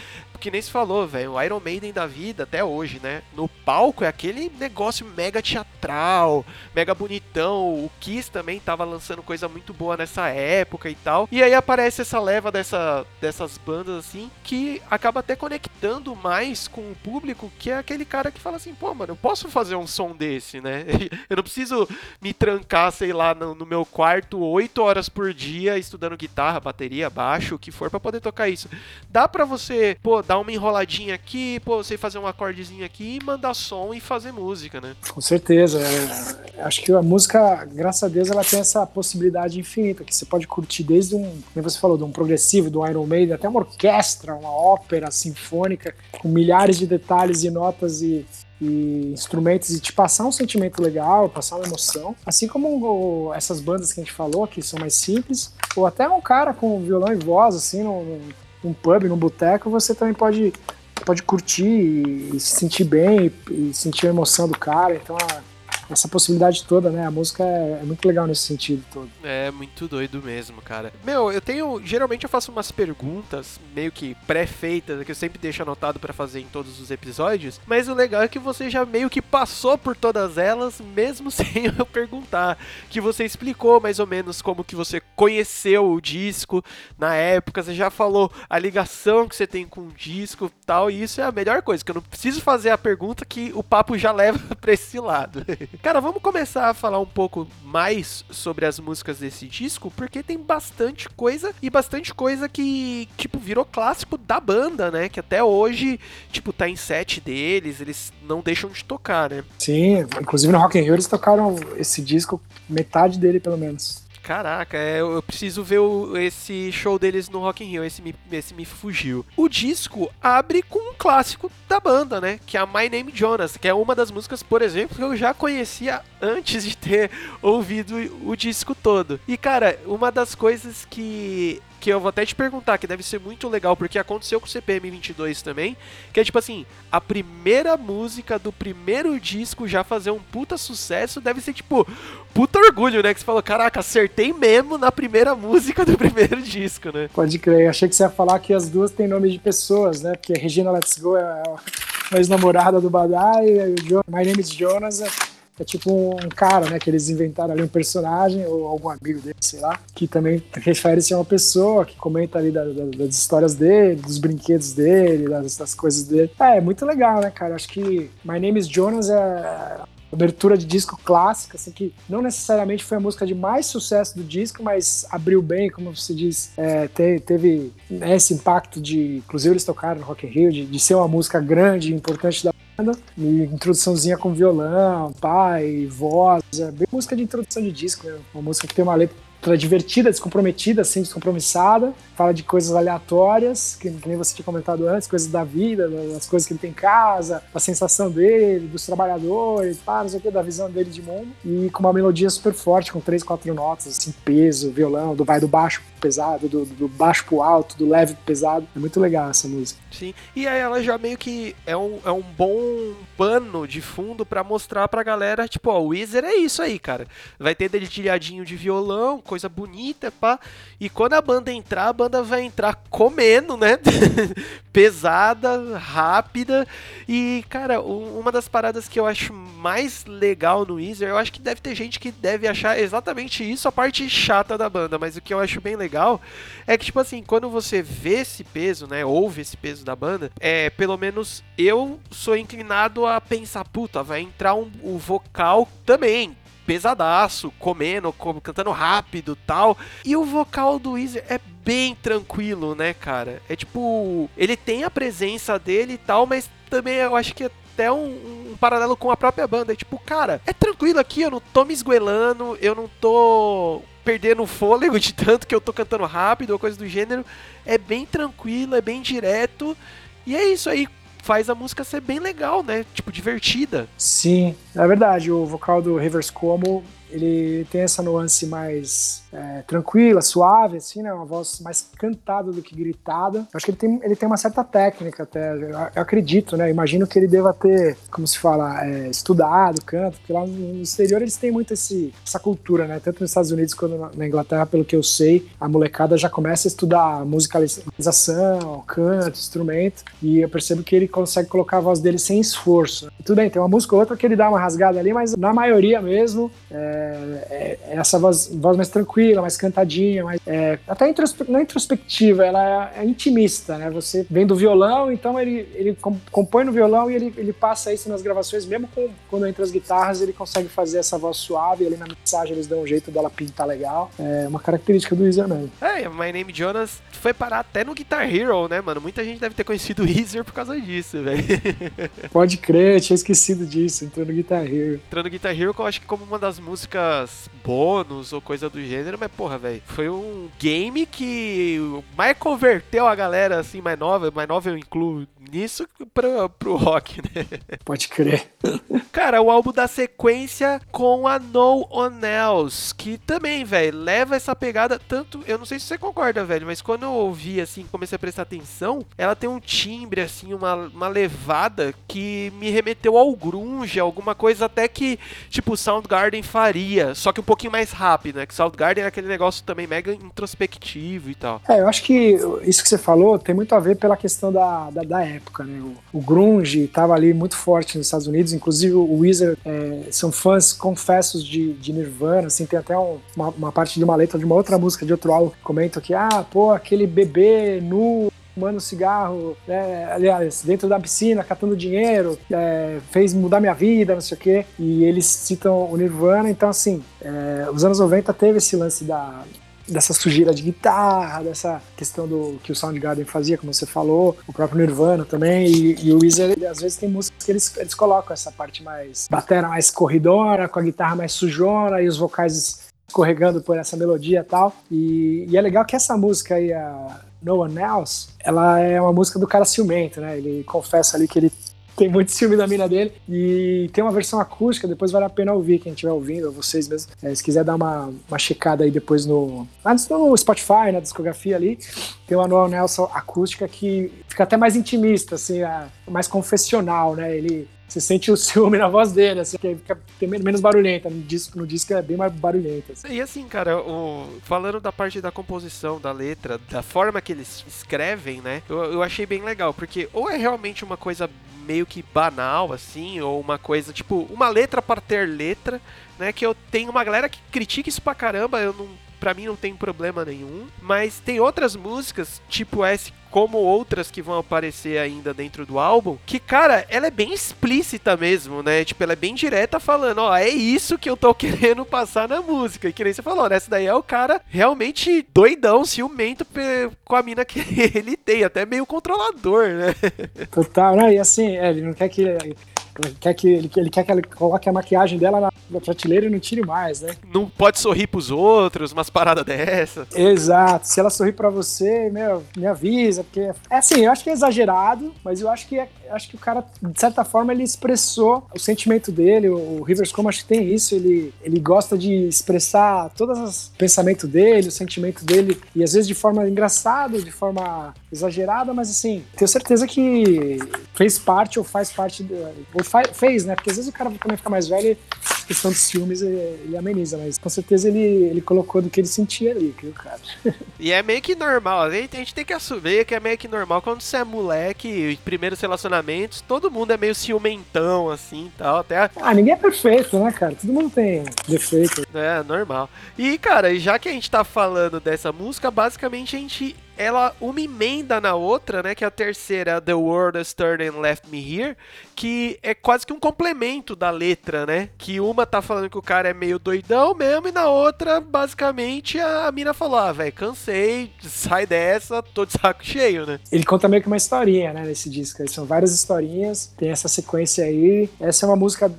[SPEAKER 1] Que nem se falou, velho, o Iron Maiden da vida até hoje, né? No palco é aquele negócio mega teatral, mega bonitão. O Kiss também tava lançando coisa muito boa nessa época e tal. E aí aparece essa leva dessa, dessas bandas assim que acaba até conectando mais com o público, que é aquele cara que fala assim, pô, mano, eu posso fazer um som desse, né? Eu não preciso me trancar, sei lá, no, no meu quarto oito horas por dia estudando guitarra, bateria, baixo, o que for pra poder tocar isso. Dá pra você, pô, dar uma enroladinha aqui, pô, você fazer um acordezinho aqui e mandar som e fazer música, né?
[SPEAKER 3] Com certeza. é, acho que a música, graças a Deus, ela tem essa possibilidade infinita, que você pode curtir desde um, como você falou, de um progressivo, do Iron Maiden, até uma orquestra, uma ópera sinfônica, com milhares de detalhes e notas e, e instrumentos, e te passar um sentimento legal, passar uma emoção. Assim como o- essas bandas que a gente falou, que são mais simples, ou até um cara com violão e voz, assim, num, num- num pub, num boteco, você também pode pode curtir e, e se sentir bem e, e sentir a emoção do cara. Então, a- essa possibilidade toda, né? A música é, é muito legal nesse sentido todo.
[SPEAKER 1] É muito doido mesmo, cara. Meu, eu tenho. Geralmente eu faço umas perguntas meio que pré-feitas, que eu sempre deixo anotado pra fazer em todos os episódios. Mas o legal é que você já meio que passou por todas elas, mesmo sem eu perguntar. Que você explicou mais ou menos como que você conheceu o disco na época. Você já falou a ligação que você tem com o disco tal. E isso é a melhor coisa, que eu não preciso fazer a pergunta que o papo já leva pra esse lado. Cara, vamos começar a falar um pouco mais sobre as músicas desse disco, porque tem bastante coisa e bastante coisa que, tipo, virou clássico da banda, né? Que até hoje, tipo, tá em set deles, eles não deixam de tocar, né?
[SPEAKER 3] Sim, inclusive no Rock in Rio eles tocaram esse disco, metade dele pelo menos.
[SPEAKER 1] Caraca, é, eu preciso ver o- esse show deles no Rock in Rio, esse me, esse me fugiu. O disco abre com um clássico da banda, né? Que é a My Name Jonas, que é uma das músicas, por exemplo, que eu já conhecia antes de ter ouvido o disco todo. E cara, uma das coisas que que eu vou até te perguntar, que deve ser muito legal, porque aconteceu com o CPM 22 também, que é tipo assim, a primeira música do primeiro disco já fazer um puta sucesso deve ser tipo, puta orgulho, né? Que você falou, caraca, acertei mesmo na primeira música do primeiro disco, né?
[SPEAKER 3] Pode crer. Achei que você ia falar que as duas têm nome de pessoas, né? Porque Regina Let's Go é a ex-namorada do Badai My Name is Jonas é, é tipo um cara, né? Que eles inventaram ali um personagem ou algum amigo dele, sei lá, que também refere-se a uma pessoa que comenta ali da- da- das histórias dele, dos brinquedos dele, das, das coisas dele. É, é muito legal, né, cara? Acho que My Name is Jonas é abertura de disco clássica, assim, que não necessariamente foi a música de mais sucesso do disco, mas abriu bem, como você diz, é, te- teve né, esse impacto de, inclusive eles tocaram no Rock in Rio, de, de ser uma música grande importante da e introduçãozinha com violão, pai, voz, é bem música de introdução de disco, né? uma música que tem uma letra divertida, descomprometida, assim, descompromissada, fala de coisas aleatórias, que, que nem você tinha comentado antes, coisas da vida, das coisas que ele tem em casa, da sensação dele, dos trabalhadores, pá, não sei o que, da visão dele de mundo, e com uma melodia super forte, com três, quatro notas, assim, peso, violão, do vai do baixo pesado, do, do baixo pro alto, do leve pro pesado. É muito legal essa música.
[SPEAKER 1] Sim. E aí ela já meio que é um, é um bom pano de fundo pra mostrar pra galera, tipo, ó, o Weezer é isso aí, cara. Vai ter dedilhadinho de violão, coisa bonita, pá. E quando a banda entrar, a banda vai entrar comendo, né? Pesada, rápida. E, cara, uma das paradas que eu acho mais legal no Weezer, eu acho que deve ter gente que deve achar exatamente isso a parte chata da banda, mas o que eu acho bem legal é que, tipo assim, quando você vê esse peso, né, ouve esse peso da banda, é, pelo menos eu sou inclinado a pensar, puta, vai entrar um, o vocal também, pesadaço, comendo, co- cantando rápido tal. E o vocal do Weezer é bem tranquilo, né, cara? É tipo, ele tem a presença dele e tal, mas também eu acho que é até um, um paralelo com a própria banda. É tipo, cara, é tranquilo aqui, eu não tô me esguelando, eu não tô perdendo o fôlego de tanto que eu tô cantando rápido ou coisa do gênero. É bem tranquilo, é bem direto. E é isso aí, faz a música ser bem legal, né? Tipo, divertida.
[SPEAKER 3] Sim, é verdade. O vocal do Rivers Cuomo, ele tem essa nuance mais é, tranquila, suave, assim, né? Uma voz mais cantada do que gritada. Eu acho que ele tem, ele tem uma certa técnica até, eu, eu acredito, né? Imagino que ele deva ter, como se fala, é, estudado canto, porque lá no exterior eles têm muito esse, essa cultura, né? Tanto nos Estados Unidos quanto na, Inglaterra, pelo que eu sei, a molecada já começa a estudar musicalização, canto, instrumento, e eu percebo que ele consegue colocar a voz dele sem esforço. Tudo bem, tem uma música ou outra que ele dá uma rasgada ali, mas na maioria mesmo é, é- é essa voz, voz mais tranquila, mais cantadinha, mais, é, até introspe não introspectiva, ela é, é intimista, né? Você vem do violão, então ele, ele com- compõe no violão e ele, ele passa isso nas gravações, mesmo com, quando entra as guitarras, ele consegue fazer essa voz suave, ali na mixagem eles dão um jeito dela pintar legal. É uma característica do Weezer mesmo.
[SPEAKER 1] É, My Name Jonas foi parar até no Guitar Hero, né, mano? Muita gente deve ter conhecido o Weezer por causa disso, velho.
[SPEAKER 3] Pode crer, tinha esquecido disso, entrou no Guitar Hero.
[SPEAKER 1] Entrando no Guitar Hero, eu acho que como uma das músicas bônus ou coisa do gênero, mas porra, velho, foi um game que mais converteu a galera, assim, mais nova, mais nova eu incluo nisso, pro, pro rock, né?
[SPEAKER 3] Pode crer.
[SPEAKER 1] Cara, o álbum da sequência com a No One Else, que também, velho, leva essa pegada tanto, eu não sei se você concorda, velho, mas quando eu ouvi assim, comecei a prestar atenção, ela tem um timbre assim, uma, uma levada que me remeteu ao grunge, alguma coisa até que tipo Soundgarden faria, só que um pouquinho mais rápido, né? Que Soundgarden é aquele negócio também mega introspectivo e tal.
[SPEAKER 3] É, eu acho que isso que você falou tem muito a ver pela questão da, da, da época, né? O, o grunge estava ali muito forte nos Estados Unidos, inclusive o Weezer é, são fãs confessos de, de Nirvana, assim, tem até um- uma, uma parte de uma letra de uma outra música de outro álbum que comenta que, ah, pô, aquele bebê nu fumando cigarro, né, aliás, dentro da piscina, catando dinheiro, é, fez mudar minha vida, não sei o quê. E eles citam o Nirvana, então assim, é, os anos 90 teve esse lance da, dessa sujeira de guitarra, dessa questão do que o Soundgarden fazia, como você falou, o próprio Nirvana também, e, e o Weezer, às vezes tem músicas que eles, eles colocam essa parte mais batera mais corridora, com a guitarra mais sujona e os vocais escorregando por essa melodia e tal. E, e é legal que essa música aí, a No One Else, ela é uma música do cara ciumento, né? Ele confessa ali que ele tem muito ciúme da mina dele. E tem uma versão acústica, depois vale a pena ouvir, quem estiver ouvindo, ou vocês mesmos. É, se quiser dar uma, uma checada aí depois no, no Spotify, na discografia ali, tem uma Noel Nelson acústica que fica até mais intimista, assim, a- mais confessional, né? Ele. Você sente o ciúme na voz dele, assim, que fica menos barulhenta. No disco, no disco é bem mais barulhenta. assim.
[SPEAKER 1] E assim, cara, o- falando da parte da composição, da letra, da forma que eles escrevem, né? Eu, eu achei bem legal, porque ou é realmente uma coisa meio que banal, assim, ou uma coisa, tipo, uma letra para ter letra, né? Que eu tenho uma galera que critica isso pra caramba, eu não. Pra mim não tem problema nenhum. Mas tem outras músicas, tipo essa, como outras que vão aparecer ainda dentro do álbum, que, cara, ela é bem explícita mesmo, né? Tipo, ela é bem direta falando, ó, é isso que eu tô querendo passar na música. E que nem você falou, né? Daí é o cara realmente doidão, ciumento com a mina que ele tem, até meio controlador, né?
[SPEAKER 3] Total, né? E assim, é, ele não quer que. Ele quer que ele, ele quer que ela coloque a maquiagem dela na, na prateleira e não tire mais, né?
[SPEAKER 1] Não pode sorrir pros outros, umas paradas dessa.
[SPEAKER 3] Exato. Se ela sorrir pra você, meu, me avisa, porque é assim, eu acho que é exagerado, mas eu acho que é- acho que o cara, de certa forma, ele expressou o sentimento dele. O, Rivers Como acho que tem isso, ele, ele gosta de expressar todos os pensamentos dele, o sentimento dele, e às vezes de forma engraçada, de forma exagerada, mas assim, tenho certeza que fez parte ou faz parte, ou fa- fez, né? Porque às vezes o cara também fica mais velho e questão de ciúmes ele, ameniza, mas com certeza ele, ele colocou do que ele sentia ali, o cara.
[SPEAKER 1] E é meio que normal, a gente tem que assumir que é meio que normal quando você é moleque, primeiros relacionamentos, todo mundo é meio ciumentão, assim, tal, até a-
[SPEAKER 3] Ah, ninguém é perfeito, né, cara? Todo mundo tem defeito.
[SPEAKER 1] É, normal. E, cara, já que a gente tá falando dessa música, basicamente a gente. Ela uma emenda na outra, né? Que é a terceira, The World Has Turned and Left Me Here, que é quase que um complemento da letra, né? Que uma tá falando que o cara é meio doidão mesmo, e na outra, basicamente, a, mina falou: ah, velho, cansei, sai dessa, tô de saco cheio, né?
[SPEAKER 3] Ele conta meio que uma historinha, né, nesse disco. São várias historinhas, tem essa sequência aí. Essa é uma música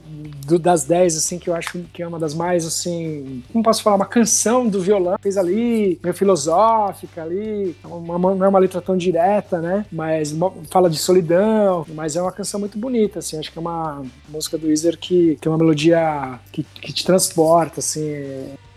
[SPEAKER 3] do- das 10, assim, que eu acho que é uma das mais, assim, como posso falar, uma canção do violão. Fez ali, meio filosófica ali, uma- uma- não é uma letra tão direta, né, mas fala de solidão, mas é uma canção muito bonita, assim. Acho que é uma música do Weezer que tem uma melodia que, que te transporta, assim,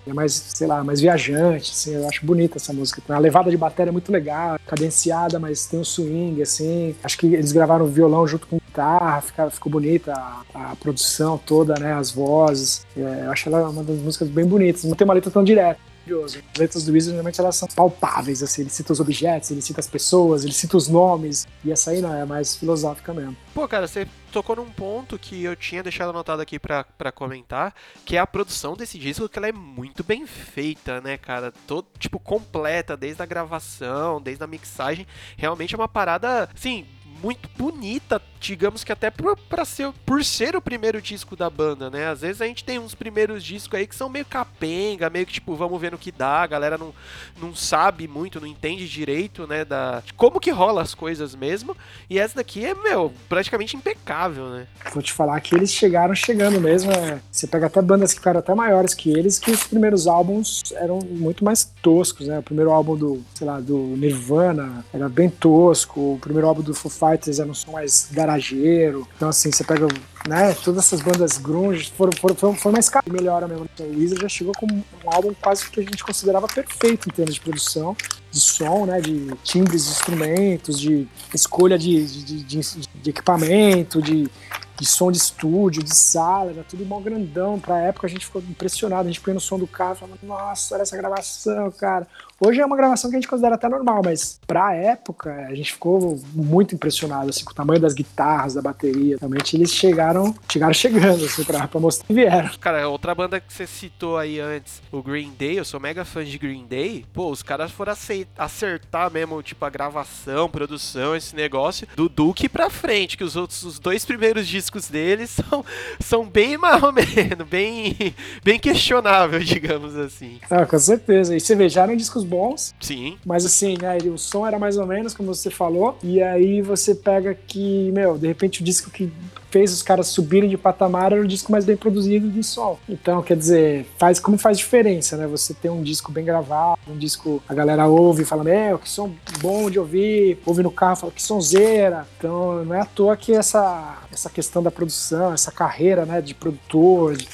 [SPEAKER 3] é mais, sei lá, mais viajante, assim, eu acho bonita essa música. A levada de bateria é muito legal, cadenciada, mas tem um swing, assim. Acho que eles gravaram violão junto com guitarra, fica, ficou bonita a, a produção toda, né, as vozes. É, eu acho ela uma das músicas bem bonitas, não tem uma letra tão direta. As letras do Weezer, normalmente, elas são palpáveis, assim, ele cita os objetos, ele cita as pessoas, ele cita os nomes, e essa aí não, é mais filosófica mesmo.
[SPEAKER 1] Pô, cara, você tocou num ponto que eu tinha deixado anotado aqui pra comentar, que é a produção desse disco, que ela é muito bem feita, né, cara? Todo, tipo, completa, desde a gravação, desde a mixagem. Realmente é uma parada, assim, muito bonita, digamos que até por, pra ser, por ser o primeiro disco da banda, né? Às vezes a gente tem uns primeiros discos aí que são meio capenga, meio que tipo, vamos ver no que dá, a galera não, não sabe muito, não entende direito, né, da como que rola as coisas mesmo. E essa daqui é, meu, praticamente impecável, né?
[SPEAKER 3] Vou te falar que eles chegaram chegando mesmo. é, Você pega até bandas que ficaram até maiores que eles, que os primeiros álbuns eram muito mais toscos, né? O primeiro álbum do, sei lá, do Nirvana era bem tosco. O primeiro álbum do Foo Fighters era um som mais garageiro. Então, assim, você pega, né? Todas essas bandas grunge foram, foram, foram, foram mais caras. Melhora mesmo. O Weezer já chegou com um álbum quase que a gente considerava perfeito em termos de produção de som, né, de timbres de instrumentos, de escolha de, de, de, de equipamento, de, de som de estúdio, de sala, era tudo mal grandão. Pra época a gente ficou impressionado, a gente põe no som do carro falando, nossa, olha essa gravação, cara. Hoje é uma gravação que a gente considera até normal, mas pra época a gente ficou muito impressionado assim, com o tamanho das guitarras, da bateria. Realmente eles chegaram, chegaram chegando, assim, pra, pra mostrar que vieram.
[SPEAKER 1] Cara, outra banda que você citou aí antes, o Green Day, eu sou mega fã de Green Day. Pô, os caras foram acertar mesmo, tipo, a gravação, produção, esse negócio, do Duke pra frente, que os outros, os dois primeiros discos deles são, são bem menos, bem, bem questionável, digamos assim.
[SPEAKER 3] Ah, com certeza. E você vê, já eram discos bons,
[SPEAKER 1] Sim,
[SPEAKER 3] Mas assim, né, o som era mais ou menos como você falou, e aí você pega que, meu, de repente o disco que fez os caras subirem de patamar era o disco mais bem produzido de som. Então, quer dizer, faz como faz diferença, né? Você tem um disco bem gravado, um disco a galera ouve e fala, meu, que som bom de ouvir, ouve no carro, fala que sonzeira. Então, não é à toa que essa, essa questão da produção, essa carreira, né, de produtor, de,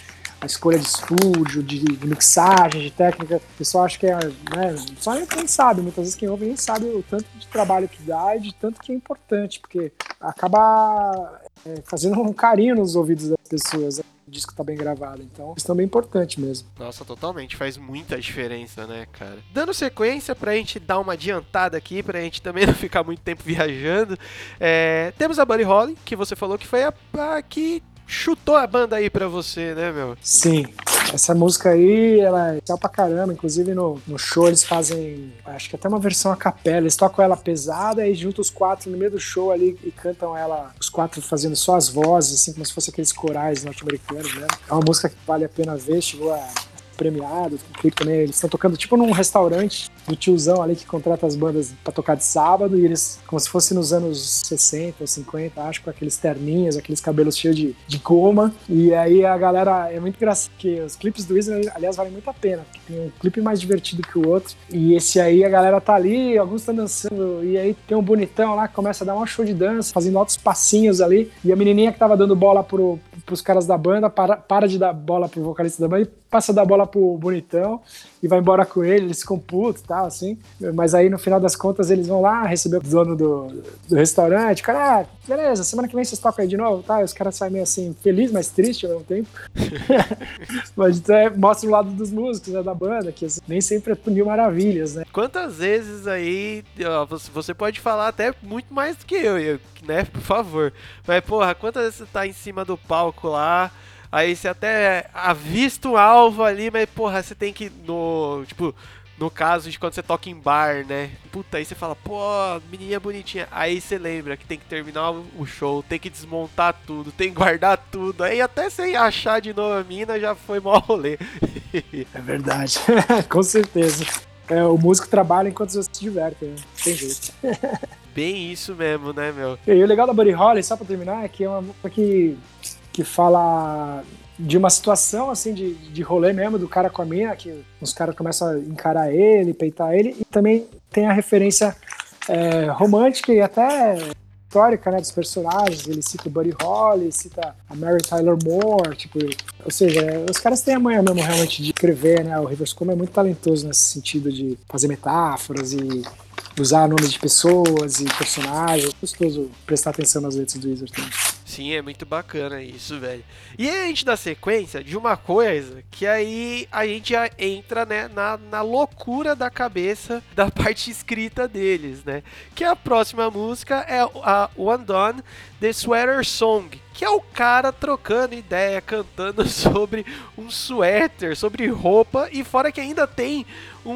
[SPEAKER 3] a escolha de estúdio, de, de mixagem, de técnica, o pessoal acha que é, né, só quem sabe, muitas vezes quem ouve nem sabe o tanto de trabalho que dá e de tanto que é importante, porque acaba é, fazendo um carinho nos ouvidos das pessoas, né, o disco tá bem gravado, então isso também é importante mesmo.
[SPEAKER 1] Nossa, totalmente, faz muita diferença, né, cara? Dando sequência pra gente dar uma adiantada aqui, pra gente também não ficar muito tempo viajando, é, temos a Buddy Holly, que você falou que foi a, a que chutou a banda aí pra você, né, meu?
[SPEAKER 3] Sim, essa música aí, ela é legal pra caramba. Inclusive no, no show eles fazem, acho que até uma versão a capela. Eles tocam ela pesada e juntam os quatro no meio do show ali e cantam ela, os quatro fazendo só as vozes, assim como se fosse aqueles corais norte-americanos, né? É uma música que vale a pena ver, chegou a premiado, o clipe também, eles estão tocando tipo num restaurante do tiozão ali que contrata as bandas pra tocar de sábado e eles, como se fosse nos anos 60 ou 50, acho, com aqueles terninhos, aqueles cabelos cheios de, de goma. E aí a galera, é muito engraçado, porque os clipes do Weezer, aliás, valem muito a pena, porque tem um clipe mais divertido que o outro. E esse aí a galera tá ali, alguns estão dançando, e aí tem um bonitão lá que começa a dar um show de dança, fazendo altos passinhos ali, e a menininha que tava dando bola pro, pros caras da banda para, para de dar bola pro vocalista da banda e passa a dar bola pro bonitão e vai embora com ele, eles ficam putos e tal, assim. Mas aí no final das contas eles vão lá receber o dono do, do restaurante. Cara, ah, beleza, semana que vem vocês tocam aí de novo, tá? E os caras saem meio assim, feliz, mas triste ao mesmo tempo. mas então, é, mostra o lado dos músicos, né, da banda, que assim, nem sempre é mil maravilhas, né?
[SPEAKER 1] Quantas vezes aí, ó, você- pode falar até muito mais do que eu, eu, né? Por favor. Mas, porra, quantas vezes você tá em cima do palco lá, aí você até avista o alvo ali, mas, porra, você tem que, no, tipo, no caso de quando você toca em bar, né? Puta, aí você fala, pô, menininha bonitinha. Aí você lembra que tem que terminar o show, tem que desmontar tudo, tem que guardar tudo. Aí até você achar de novo a mina já foi mó rolê.
[SPEAKER 3] É verdade, com certeza. É, o músico trabalha enquanto outros se divertem, né? Tem jeito.
[SPEAKER 1] Bem isso mesmo, né, meu?
[SPEAKER 3] E o legal da Buddy Holly, só pra terminar, é que é uma música que, que fala de uma situação assim de, de rolê mesmo do cara com a mina, que os caras começam a encarar ele, peitar ele, e também tem a referência é, romântica e até histórica né, dos personagens. Ele cita o Buddy Holly, cita a Mary Tyler Moore, tipo, ou seja, os caras têm a manha mesmo realmente de escrever, né? O Rivers Cuomo é muito talentoso nesse sentido de fazer metáforas e usar nomes de pessoas e personagens. É gostoso prestar atenção nas letras do Wizard também.
[SPEAKER 1] Sim, é muito bacana isso, velho. E a gente dá sequência de uma coisa que aí a gente já entra, né, na, na loucura da cabeça da parte escrita deles, né? Que a próxima música é a One Done, The Sweater Song. Que é o cara trocando ideia, cantando sobre um suéter, sobre roupa, e fora que ainda tem um,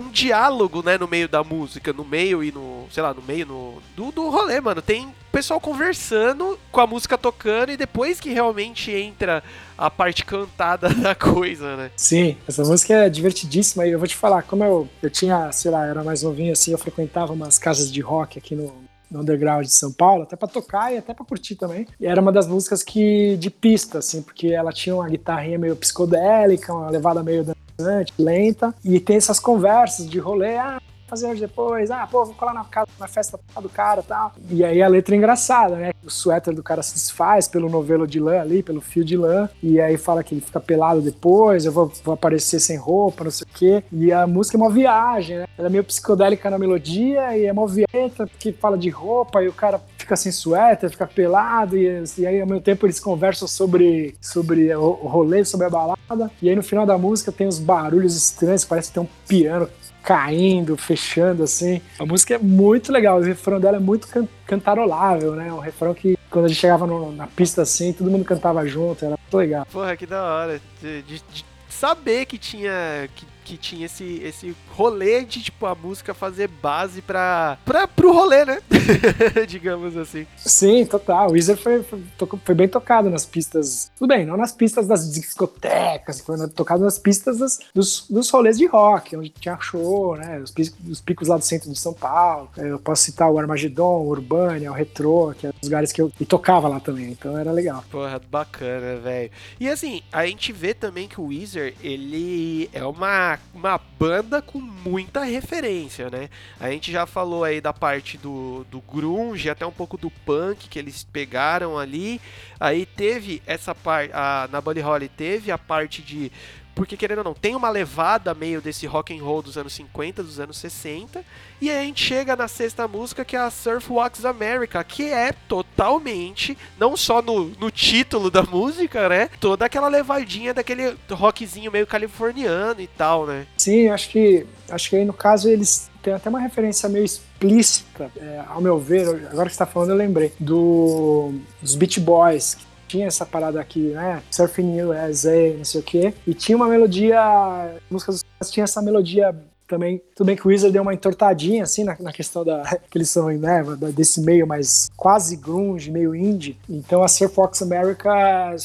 [SPEAKER 1] um diálogo, né, no meio da música, no meio e no, sei lá, no meio no, do, do rolê, mano. Tem pessoal conversando com a música tocando e depois que realmente entra a parte cantada da coisa, né?
[SPEAKER 3] Sim, essa música é divertidíssima e eu vou te falar, como eu, eu tinha, sei lá, era mais novinho assim, eu frequentava umas casas de rock aqui no, no underground de São Paulo, até pra tocar e até pra curtir também. E era uma das músicas que de pista, assim, porque ela tinha uma guitarrinha meio psicodélica, uma levada meio dançante, lenta, e tem essas conversas de rolê, ah, fazer hoje depois, ah, pô, vou colar na, casa, na festa do cara e tal. E aí a letra é engraçada, né? O suéter do cara se desfaz pelo novelo de lã ali, pelo fio de lã, e aí fala que ele fica pelado depois, eu vou, vou aparecer sem roupa, não sei o quê. E a música é uma viagem, né? Ela é meio psicodélica na melodia e é uma vieta que fala de roupa e o cara fica sem suéter, fica pelado, e, e aí ao mesmo tempo eles conversam sobre, sobre o rolê, sobre a balada. E aí no final da música tem os barulhos estranhos, parece que tem um piano caindo, fechando, assim. A música é muito legal, o refrão dela é muito can cantarolável, né? Um refrão que quando a gente chegava no- na pista assim, todo mundo cantava junto, era muito legal.
[SPEAKER 1] Porra, que da hora. De, de- de saber que tinha. Que que tinha esse, esse rolê de, tipo, a música fazer base pra, pra, pro rolê, né? Digamos assim.
[SPEAKER 3] Sim, total. O Weezer foi, foi, foi bem tocado nas pistas. Tudo bem, não nas pistas das discotecas, foi tocado nas pistas das- dos, dos rolês de rock, onde tinha show, né? Os, os picos lá do centro de São Paulo. É, Eu posso citar o Armagedon, o Urbânia, o Retrô, que eram os lugares que eu e tocava lá também, então era legal.
[SPEAKER 1] Porra, bacana, velho. E assim, a gente vê também que o Weezer, ele é uma, uma banda com muita referência, né? A gente já falou aí da parte do, do grunge, até um pouco do punk que eles pegaram ali. Aí teve essa parte, na Buddy Holly teve a parte de porque querendo ou não, tem uma levada meio desse rock and roll dos anos 50, dos anos 60, e aí a gente chega na sexta música que é a Surf Walks America, que é totalmente, não só no, no título da música, né? Toda aquela levadinha daquele rockzinho meio californiano e tal, né?
[SPEAKER 3] Sim, acho que acho que aí no caso eles têm até uma referência meio explícita, é, ao meu ver, agora que você tá falando eu lembrei, do, dos Beach Boys, que tinha essa parada aqui, né? Surfing USA, não sei o quê, e tinha uma melodia, a música dos caras tinha essa melodia também, tudo bem que o Weezer deu uma entortadinha assim na, na questão da que eles são né, desse meio mais quase grunge, meio indie. Então a Surf Fox America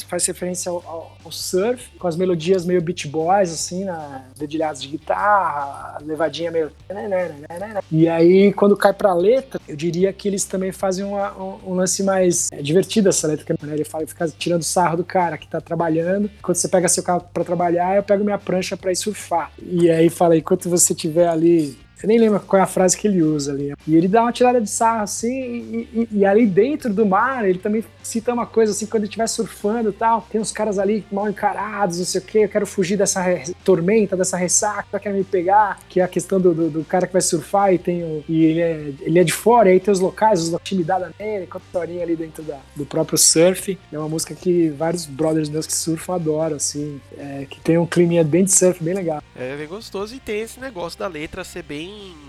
[SPEAKER 3] faz referência ao, ao- ao surf com as melodias meio Beach Boys assim, na dedilhados de guitarra, levadinha meio e aí quando cai pra letra, eu diria que eles também fazem uma- um, um lance mais é, divertido essa letra, né, ele fala, fica tirando sarro do cara que tá trabalhando. Quando você pega seu carro pra trabalhar, eu pego minha prancha pra ir surfar. E aí fala, enquanto você estiver ali eu nem lembro qual é a frase que ele usa ali. E ele dá uma tirada de sarro assim, e, e- e ali dentro do mar, ele também cita uma coisa assim, quando ele estiver surfando e tal, tem uns caras ali mal encarados, não sei o quê, eu quero fugir dessa tormenta, dessa ressaca, quer me pegar, que é a questão do, do- do cara que vai surfar e tem o, e ele é, ele é de fora, e aí tem os locais, os intimidada nele, conta a historinha ali dentro da- do próprio surf. É uma música que vários brothers meus que surfam adoram, assim, é, que tem um clima bem de surf, bem legal.
[SPEAKER 1] É bem gostoso e tem esse negócio da letra ser bem,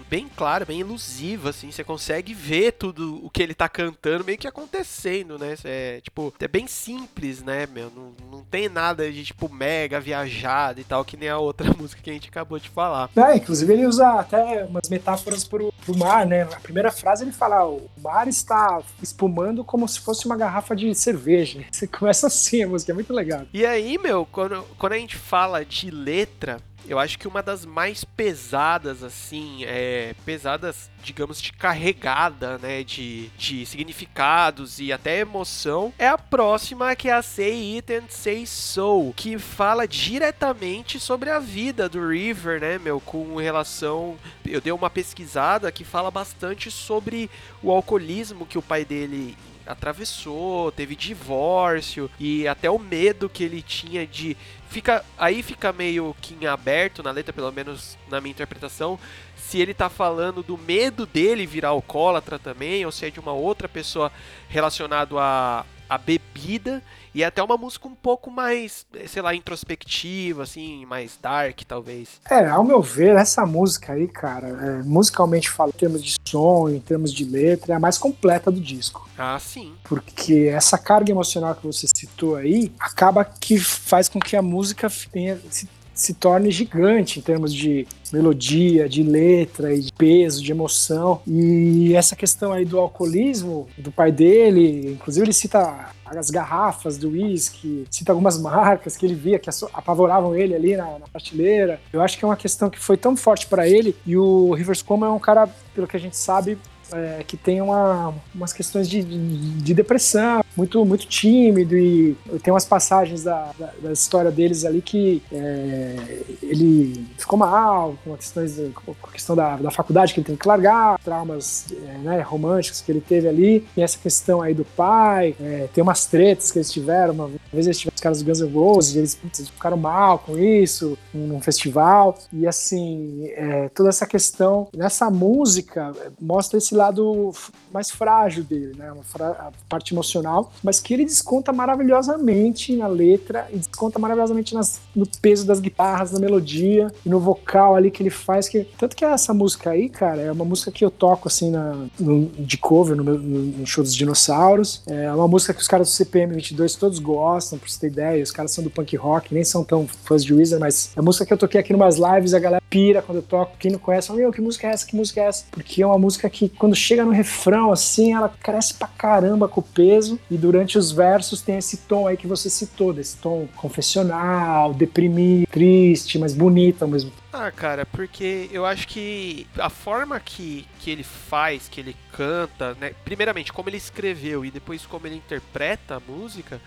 [SPEAKER 1] bem clara, bem elusiva, assim. Você consegue ver tudo o que ele tá cantando meio que acontecendo, né? É, tipo, é bem simples, né, meu? Não, não tem nada de, tipo, mega viajado e tal, que nem a outra música que a gente acabou de falar.
[SPEAKER 3] É, inclusive ele usa até umas metáforas pro, pro mar, né? Na primeira frase ele fala: o mar está espumando como se fosse uma garrafa de cerveja. Você começa assim a música, é muito legal.
[SPEAKER 1] E aí, meu, quando, quando a gente fala de letra, eu acho que uma das mais pesadas, assim, é, pesadas, digamos, de carregada, né, de, de significados e até emoção, é a próxima, que é a Say It and Say So, que fala diretamente sobre a vida do River, né, meu, com relação... Eu dei uma pesquisada que fala bastante sobre o alcoolismo que o pai dele atravessou, teve divórcio e até o medo que ele tinha de fica aí fica meio que em aberto na letra, pelo menos na minha interpretação, se ele tá falando do medo dele virar alcoólatra também ou se é de uma outra pessoa relacionado a a bebida e até uma música um pouco mais, sei lá, introspectiva, assim, mais dark, talvez.
[SPEAKER 3] É, ao meu ver, essa música aí, cara, é, musicalmente falando, em termos de som, em termos de letra, é a mais completa do disco.
[SPEAKER 1] Ah, sim.
[SPEAKER 3] Porque essa carga emocional que você citou aí acaba que faz com que a música tenha, se, se torne gigante em termos de melodia, de letra, e de peso, de emoção. E essa questão aí do alcoolismo do pai dele, inclusive ele cita as garrafas do uísque, cita algumas marcas que ele via que apavoravam ele ali na, na prateleira. Eu acho que é uma questão que foi tão forte para ele e o Rivers Cuomo é um cara, pelo que a gente sabe, é, que tem uma, umas questões de, de, de depressão, muito, muito tímido e tem umas passagens da, da, da história deles ali que é, ele ficou mal com, questões, com a questão da, da faculdade que ele teve que largar, traumas é, né, românticos que ele teve ali, tem essa questão aí do pai, é, tem umas tretas que eles tiveram, uma vez eles tiveram os caras do Guns N' Roses, eles, putz, ficaram mal com isso, num festival, e assim, é, toda essa questão, nessa música, é, mostra esse lado mais frágil dele, né, a parte emocional, mas que ele desconta maravilhosamente na letra e desconta maravilhosamente nas- no peso das guitarras, na melodia e no vocal ali que ele faz. Que, tanto que essa música aí, cara, é uma música que eu toco assim na, no- de cover no, meu, no, show dos dinossauros. É uma música que os caras do CPM 22 todos gostam, você ter ideia. Os caras são do punk rock, nem são tão fãs de Wizard, mas a música que eu toquei aqui numas lives, a galera pira quando eu toco. Quem não conhece, fala, meu, que música é essa? Que música é essa? Porque é uma música que, quando chega no refrão, assim, ela cresce pra caramba com o peso. E durante os versos tem esse tom aí que você citou, desse tom confessional, deprimido, triste, mas bonito ao mesmo.
[SPEAKER 1] Ah, cara, porque eu acho que a forma que, que ele faz, que ele canta, né? Primeiramente, como ele escreveu e depois como ele interpreta a música,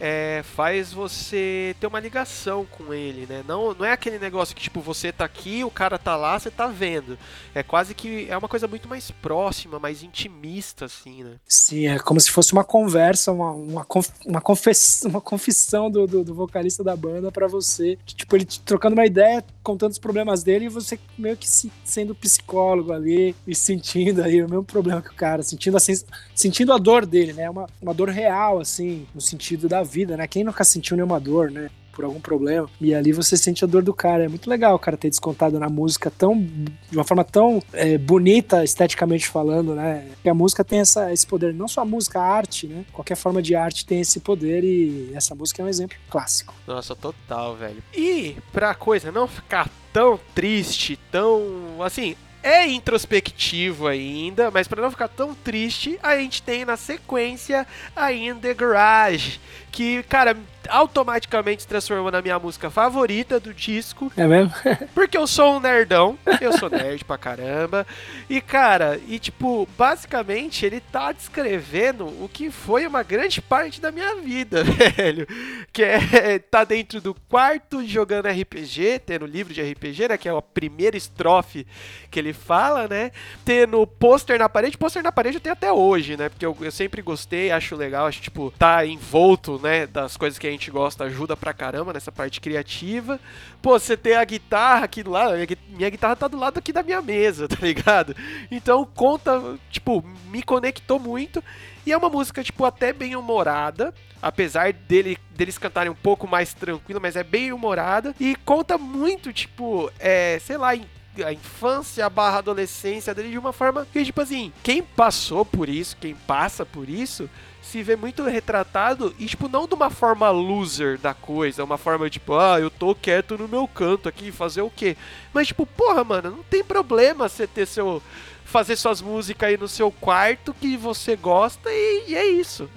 [SPEAKER 1] é, faz você ter uma ligação com ele, né? Não, não é aquele negócio que, tipo, você tá aqui, o cara tá lá, você tá vendo. É quase que é uma coisa muito mais próxima, mais intimista, assim, né?
[SPEAKER 3] Sim, é como se fosse uma conversa, uma, uma, conf- uma, confess- uma confissão do, do, do vocalista da banda pra você. Tipo, ele trocando uma ideia, contando os problemas dele e você meio que se- sendo psicólogo ali e sentindo aí o mesmo problema que o cara, sentindo, assim, sentindo a dor dele, né? Uma, uma dor real, assim, no sentido da vida, né? Quem nunca sentiu nenhuma dor, né? Por algum problema. E ali você sente a dor do cara. É muito legal o cara ter descontado na música tão. de uma forma tão é, bonita, esteticamente falando, né? Porque a música tem essa, esse poder. Não só a música, a arte, né? Qualquer forma de arte tem esse poder e essa música é um exemplo clássico.
[SPEAKER 1] Nossa, total, velho. E pra coisa não ficar tão triste, tão. Assim, é introspectivo ainda, mas pra não ficar tão triste, a gente tem na sequência a In The Garage, que, cara, automaticamente se transformou na minha música favorita do disco.
[SPEAKER 3] É mesmo?
[SPEAKER 1] Porque eu sou um nerdão, eu sou nerd pra caramba. E cara, e tipo, basicamente ele tá descrevendo o que foi uma grande parte da minha vida, velho. Que é tá dentro do quarto jogando RPG, tendo livro de RPG, né? Que é a primeira estrofe que ele fala, né? Tendo pôster na parede, pôster na parede eu tenho até hoje, né? Porque eu, eu sempre gostei, acho legal, acho tipo, tá envolto, né? Das coisas que a gente gosta, ajuda pra caramba nessa parte criativa. Pô, você tem a guitarra aqui do lado, minha, gui- minha guitarra tá do lado aqui da minha mesa, tá ligado? Então conta, tipo, me conectou muito. E é uma música, tipo, até bem humorada. Apesar dele, deles cantarem um pouco mais tranquilo, mas é bem humorada. E conta muito, tipo, é, sei lá, a infância barra adolescência dele de uma forma que, tipo assim, quem passou por isso, quem passa por isso, se vê muito retratado e, tipo, não de uma forma loser da coisa, uma forma tipo, ah, eu tô quieto no meu canto aqui, fazer o quê? Mas, tipo, porra, mano, não tem problema você ter seu. Fazer suas músicas aí no seu quarto que você gosta e, e é isso.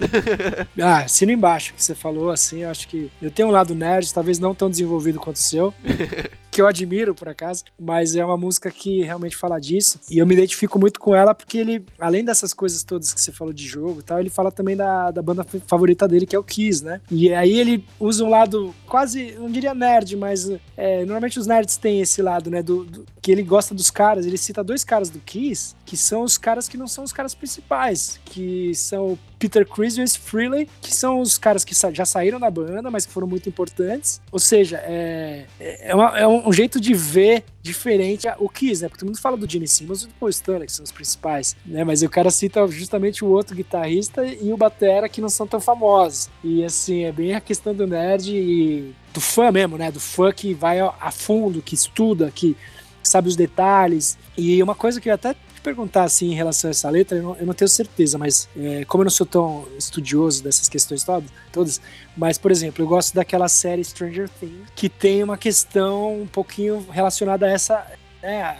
[SPEAKER 3] Ah, assina embaixo que você falou, assim, eu acho que eu tenho um lado nerd, talvez não tão desenvolvido quanto o seu, que eu admiro, por acaso, mas é uma música que realmente fala disso, e eu me identifico muito com ela porque ele, além dessas coisas todas que você falou de jogo e tal, ele fala também da, da banda favorita dele, que é o Kiss, né? E aí ele usa um lado quase, não diria nerd, mas é, normalmente os nerds têm esse lado, né, do, do- que ele gosta dos caras, ele cita dois caras do Kiss, que são os caras que não são os caras principais, que são Peter Chris e Frehley, que são os caras que já saíram da banda, mas que foram muito importantes. Ou seja, é, é, uma- é um jeito de ver diferente o Kiss, né? Porque todo mundo fala do Gene Simmons e do Paul Stanley, que são os principais, né? Mas o cara cita justamente o outro guitarrista e o batera que não são tão famosos. E assim, é bem a questão do nerd e do fã mesmo, né? Do fã que vai a fundo, que estuda, que sabe os detalhes. E uma coisa que eu até te perguntar assim em relação a essa letra, eu não, eu não tenho certeza, mas é, como eu não sou tão estudioso dessas questões todas, todas, mas por exemplo, eu gosto daquela série Stranger Things, que tem uma questão um pouquinho relacionada a essa, né,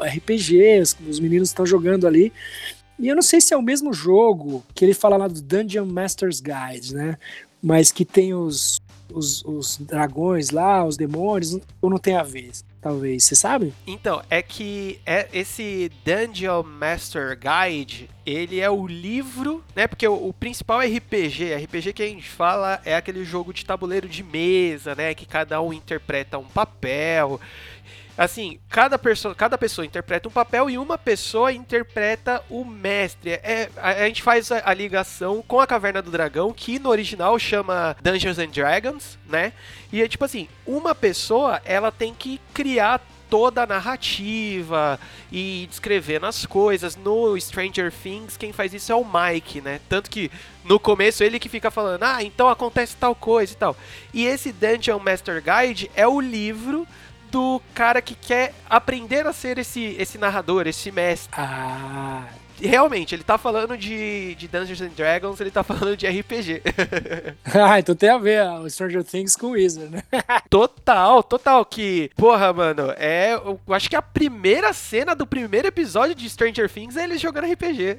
[SPEAKER 3] RPG, os, os meninos estão jogando ali. E eu não sei se é o mesmo jogo que ele fala lá do Dungeon Master's Guide, né? Mas que tem os, os, os dragões lá, os demônios, ou não tem a ver? Talvez, você sabe?
[SPEAKER 1] Então, é que é esse Dungeon Master Guide, ele é o livro, né? Porque o, o principal é RPG. RPG que a gente fala é aquele jogo de tabuleiro de mesa, né? Que cada um interpreta um papel. Assim, cada pessoa, cada pessoa interpreta um papel e uma pessoa interpreta o mestre. É, a, a gente faz a, a ligação com a Caverna do Dragão, que no original chama Dungeons and Dragons, né? E é tipo assim, uma pessoa, ela tem que criar toda a narrativa e descrevendo as coisas. No Stranger Things, quem faz isso é o Mike, né? Tanto que no começo ele que fica falando, ah, então acontece tal coisa e tal. E esse Dungeon Master Guide é o livro do cara que quer aprender a ser esse, esse narrador, esse mestre.
[SPEAKER 3] Ah,
[SPEAKER 1] Realmente, ele tá falando de, de Dungeons and Dragons, ele tá falando de RPG.
[SPEAKER 3] ah, então tem a ver ah, o Stranger Things com o Wizard, né?
[SPEAKER 1] total, total. Que, porra, mano, é. Eu acho que a primeira cena do primeiro episódio de Stranger Things é eles jogando RPG.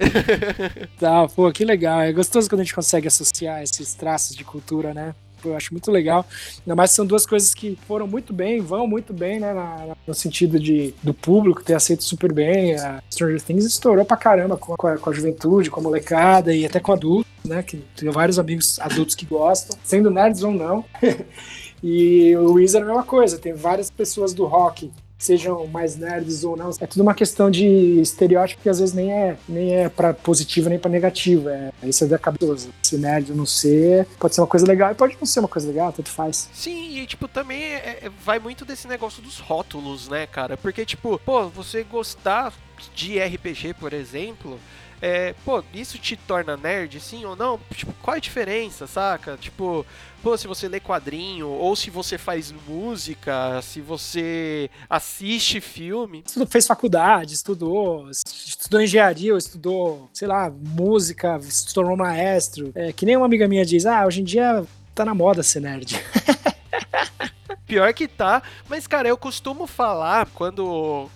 [SPEAKER 3] Tá, pô, que legal. É gostoso quando a gente consegue associar esses traços de cultura, né? Pô, eu acho muito legal. Ainda mais são duas coisas que foram muito bem, vão muito bem, né? na- na- no sentido de, do público ter aceito super bem. A Stranger Things estourou pra caramba com a, com a- juventude, com a molecada e até com adultos, né? Que tenho vários amigos adultos que gostam, sendo nerds ou não. e o Wizard é a mesma coisa, tem várias pessoas do rock sejam mais nerds ou não. É tudo uma questão de estereótipo que às vezes nem é, nem é para positivo nem para negativo. É, isso é da cabeça. Se nerd ou não ser, pode ser uma coisa legal e pode não ser uma coisa legal, tanto faz.
[SPEAKER 1] Sim, e tipo, também é- é- vai muito desse negócio dos rótulos, né, cara? Porque, tipo, pô, você gostar de RPG, por exemplo, é, pô, isso te torna nerd, sim ou não? Tipo, qual é a diferença, saca? Tipo, pô, se você lê quadrinho, ou se você faz música, se você assiste filme.
[SPEAKER 3] Estudou, fez faculdade, estudou, estudou engenharia, ou estudou, sei lá, música, se tornou maestro. É, que nem uma amiga minha diz, ah, hoje em dia tá na moda ser nerd.
[SPEAKER 1] Pior que tá, mas cara, eu costumo falar, quando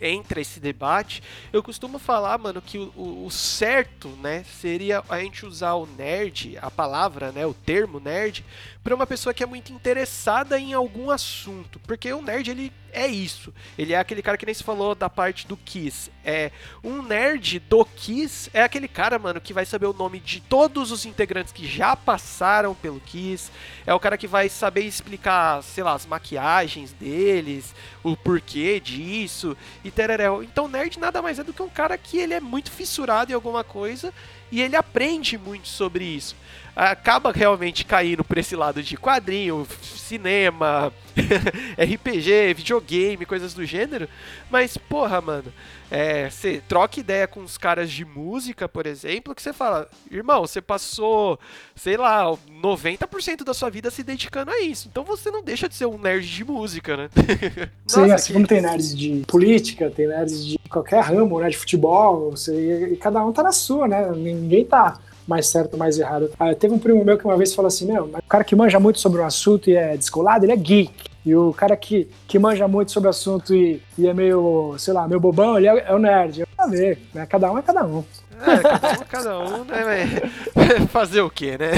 [SPEAKER 1] entra esse debate, eu costumo falar, mano, que o, o- certo, né, seria a gente usar o nerd, a palavra, né, o termo nerd, pra uma pessoa que é muito interessada em algum assunto. Porque o nerd, ele é isso. Ele é aquele cara que nem se falou da parte do Kiss. É um nerd do Kiss é aquele cara, mano, que vai saber o nome de todos os integrantes que já passaram pelo Kiss. É o cara que vai saber explicar, sei lá, as maquiagens deles, o porquê disso e tereréu. Então, nerd nada mais é do que um cara que ele é muito fissurado em alguma coisa e ele aprende muito sobre isso. Acaba realmente caindo por esse lado de quadrinho, cinema, RPG, videogame, coisas do gênero. Mas, porra, mano, é, você troca ideia com os caras de música, por exemplo, que você fala, irmão, você passou, sei lá, 90% da sua vida se dedicando a isso. Então você não deixa de ser um nerd de música, né?
[SPEAKER 3] Sim,
[SPEAKER 1] Nossa,
[SPEAKER 3] assim
[SPEAKER 1] que-
[SPEAKER 3] como tem nerds de política, tem nerds de qualquer ramo, né? De futebol, você- e cada um tá na sua, né? Ninguém tá mais certo, mais errado. Ah, teve um primo meu que uma vez falou assim, meu, o cara que manja muito sobre um assunto e é descolado, ele é geek. E o cara que, que manja muito sobre o assunto e, e é meio, sei lá, meio bobão, ele é, é o nerd. Eu, a ver, né? Cada um é cada um.
[SPEAKER 1] É, cada um, cada um, né? mas Fazer o quê, né?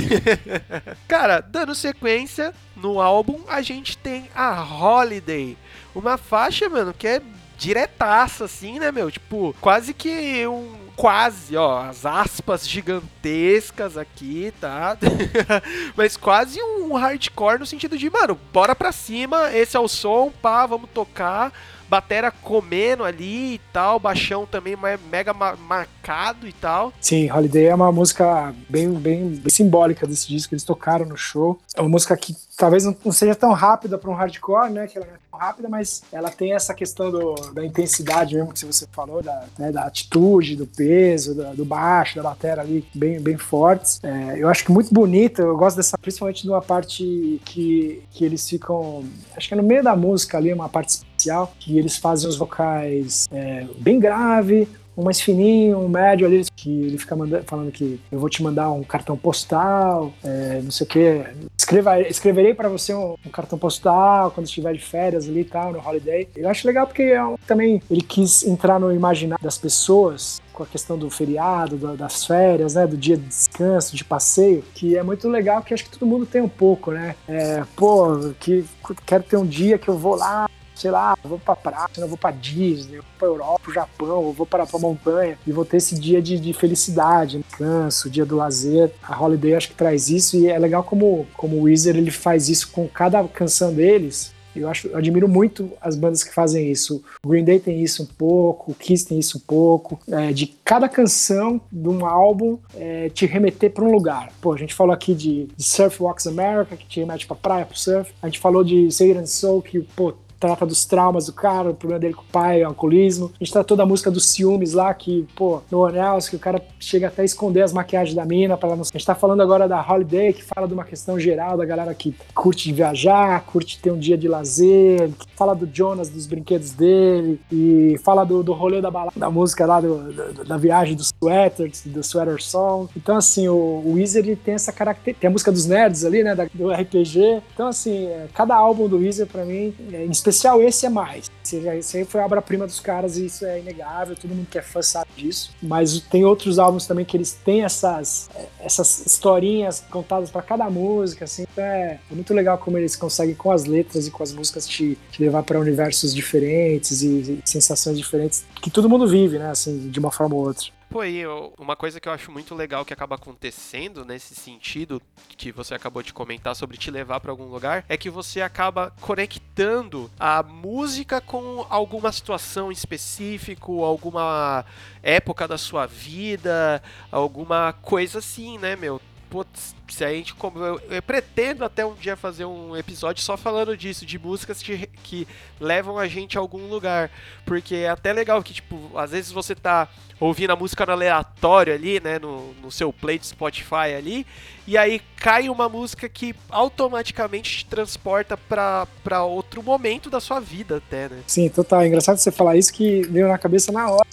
[SPEAKER 1] Cara, dando sequência no álbum, a gente tem a Holiday. Uma faixa, mano, que é diretaça, assim, né, meu? Tipo, quase que um. Quase, ó, as aspas gigantescas aqui, tá? Mas quase um hardcore no sentido de, mano, bora pra cima, esse é o som, pá, vamos tocar batera comendo ali e tal, baixão também mega ma- marcado e tal.
[SPEAKER 3] Sim, Holiday é uma música bem, bem, bem simbólica desse disco, eles tocaram no show. É uma música que talvez não seja tão rápida para um hardcore, né? Que ela é tão rápida, mas ela tem essa questão do- da intensidade mesmo que você falou, da, né, da atitude, do peso, da- do baixo, da bateria ali, bem, bem fortes. É, eu acho que muito bonita, eu gosto dessa, principalmente de uma parte que, que eles ficam, acho que é no meio da música ali, uma parte especial, que eles fazem os vocais é, bem grave, um mais fininho, um médio ali, que ele fica manda- falando que eu vou te mandar um cartão postal, é, não sei o quê. Escreva, escreverei para você um, um cartão postal quando estiver de férias ali e tal, no holiday. Eu acho legal porque é também ele quis entrar no imaginário das pessoas com a questão do feriado, da- das férias, né, do dia de descanso, de passeio, que é muito legal, que acho que todo mundo tem um pouco, né? É, pô, que quero ter um dia que eu vou lá sei lá, eu vou pra praia, eu vou pra Disney, eu vou pra Europa, pro Japão, eu vou para pra montanha e vou ter esse dia de, de felicidade, descanso, dia do lazer. A Holiday acho que traz isso e é legal como, como o Weezer ele faz isso com cada canção deles. Eu acho, eu admiro muito as bandas que fazem isso. O Green Day tem isso um pouco, o Kiss tem isso um pouco. é, de cada canção de um álbum é, te remeter para um lugar. Pô, a gente falou aqui de, de Surf Walks America, que te remete pra praia, pro surf. A gente falou de Sailor and Soul, que, pô, trata dos traumas do cara, o problema dele com o pai, o alcoolismo. A gente tratou da música dos ciúmes lá, que, pô, no Onels, que o cara chega até a esconder as maquiagens da mina pra ela não... A gente tá falando agora da Holiday, que fala de uma questão geral da galera que curte viajar, curte ter um dia de lazer, fala do Jonas, dos brinquedos dele, e fala do, do rolê da balada, da música lá, do, da, da viagem dos sweaters, do sweater song. Então, assim, o, o ele tem essa característica. Tem a música dos nerds ali, né, da- do RPG. Então, assim, é, cada álbum do Weezer, pra mim, é, em especial esse é mais. Esse, aí foi a obra-prima dos caras e isso é inegável, todo mundo que é fã sabe disso. Mas tem outros álbuns também que eles têm essas, essas historinhas contadas pra cada música, assim. Então é, é muito legal como eles conseguem, com as letras e com as músicas, te, te levar pra universos diferentes e, e sensações diferentes que todo mundo vive, né, assim, de uma forma ou outra.
[SPEAKER 1] E eu- uma coisa que eu acho muito legal que acaba acontecendo nesse sentido, que você acabou de comentar sobre te levar pra algum lugar, é que você acaba conectando a música com alguma situação específica, alguma época da sua vida, alguma coisa assim, né, meu? Putz, se a gente. como Eu, eu pretendo até um dia fazer um episódio só falando disso, de músicas que, que levam a gente a algum lugar. Porque é até legal que, tipo, às vezes você tá ouvindo a música no aleatório ali, né, no, no seu play de Spotify ali, e aí cai uma música que automaticamente te transporta pra outro momento da sua vida até, né?
[SPEAKER 3] Sim, total. É engraçado você falar isso que veio na cabeça na hora.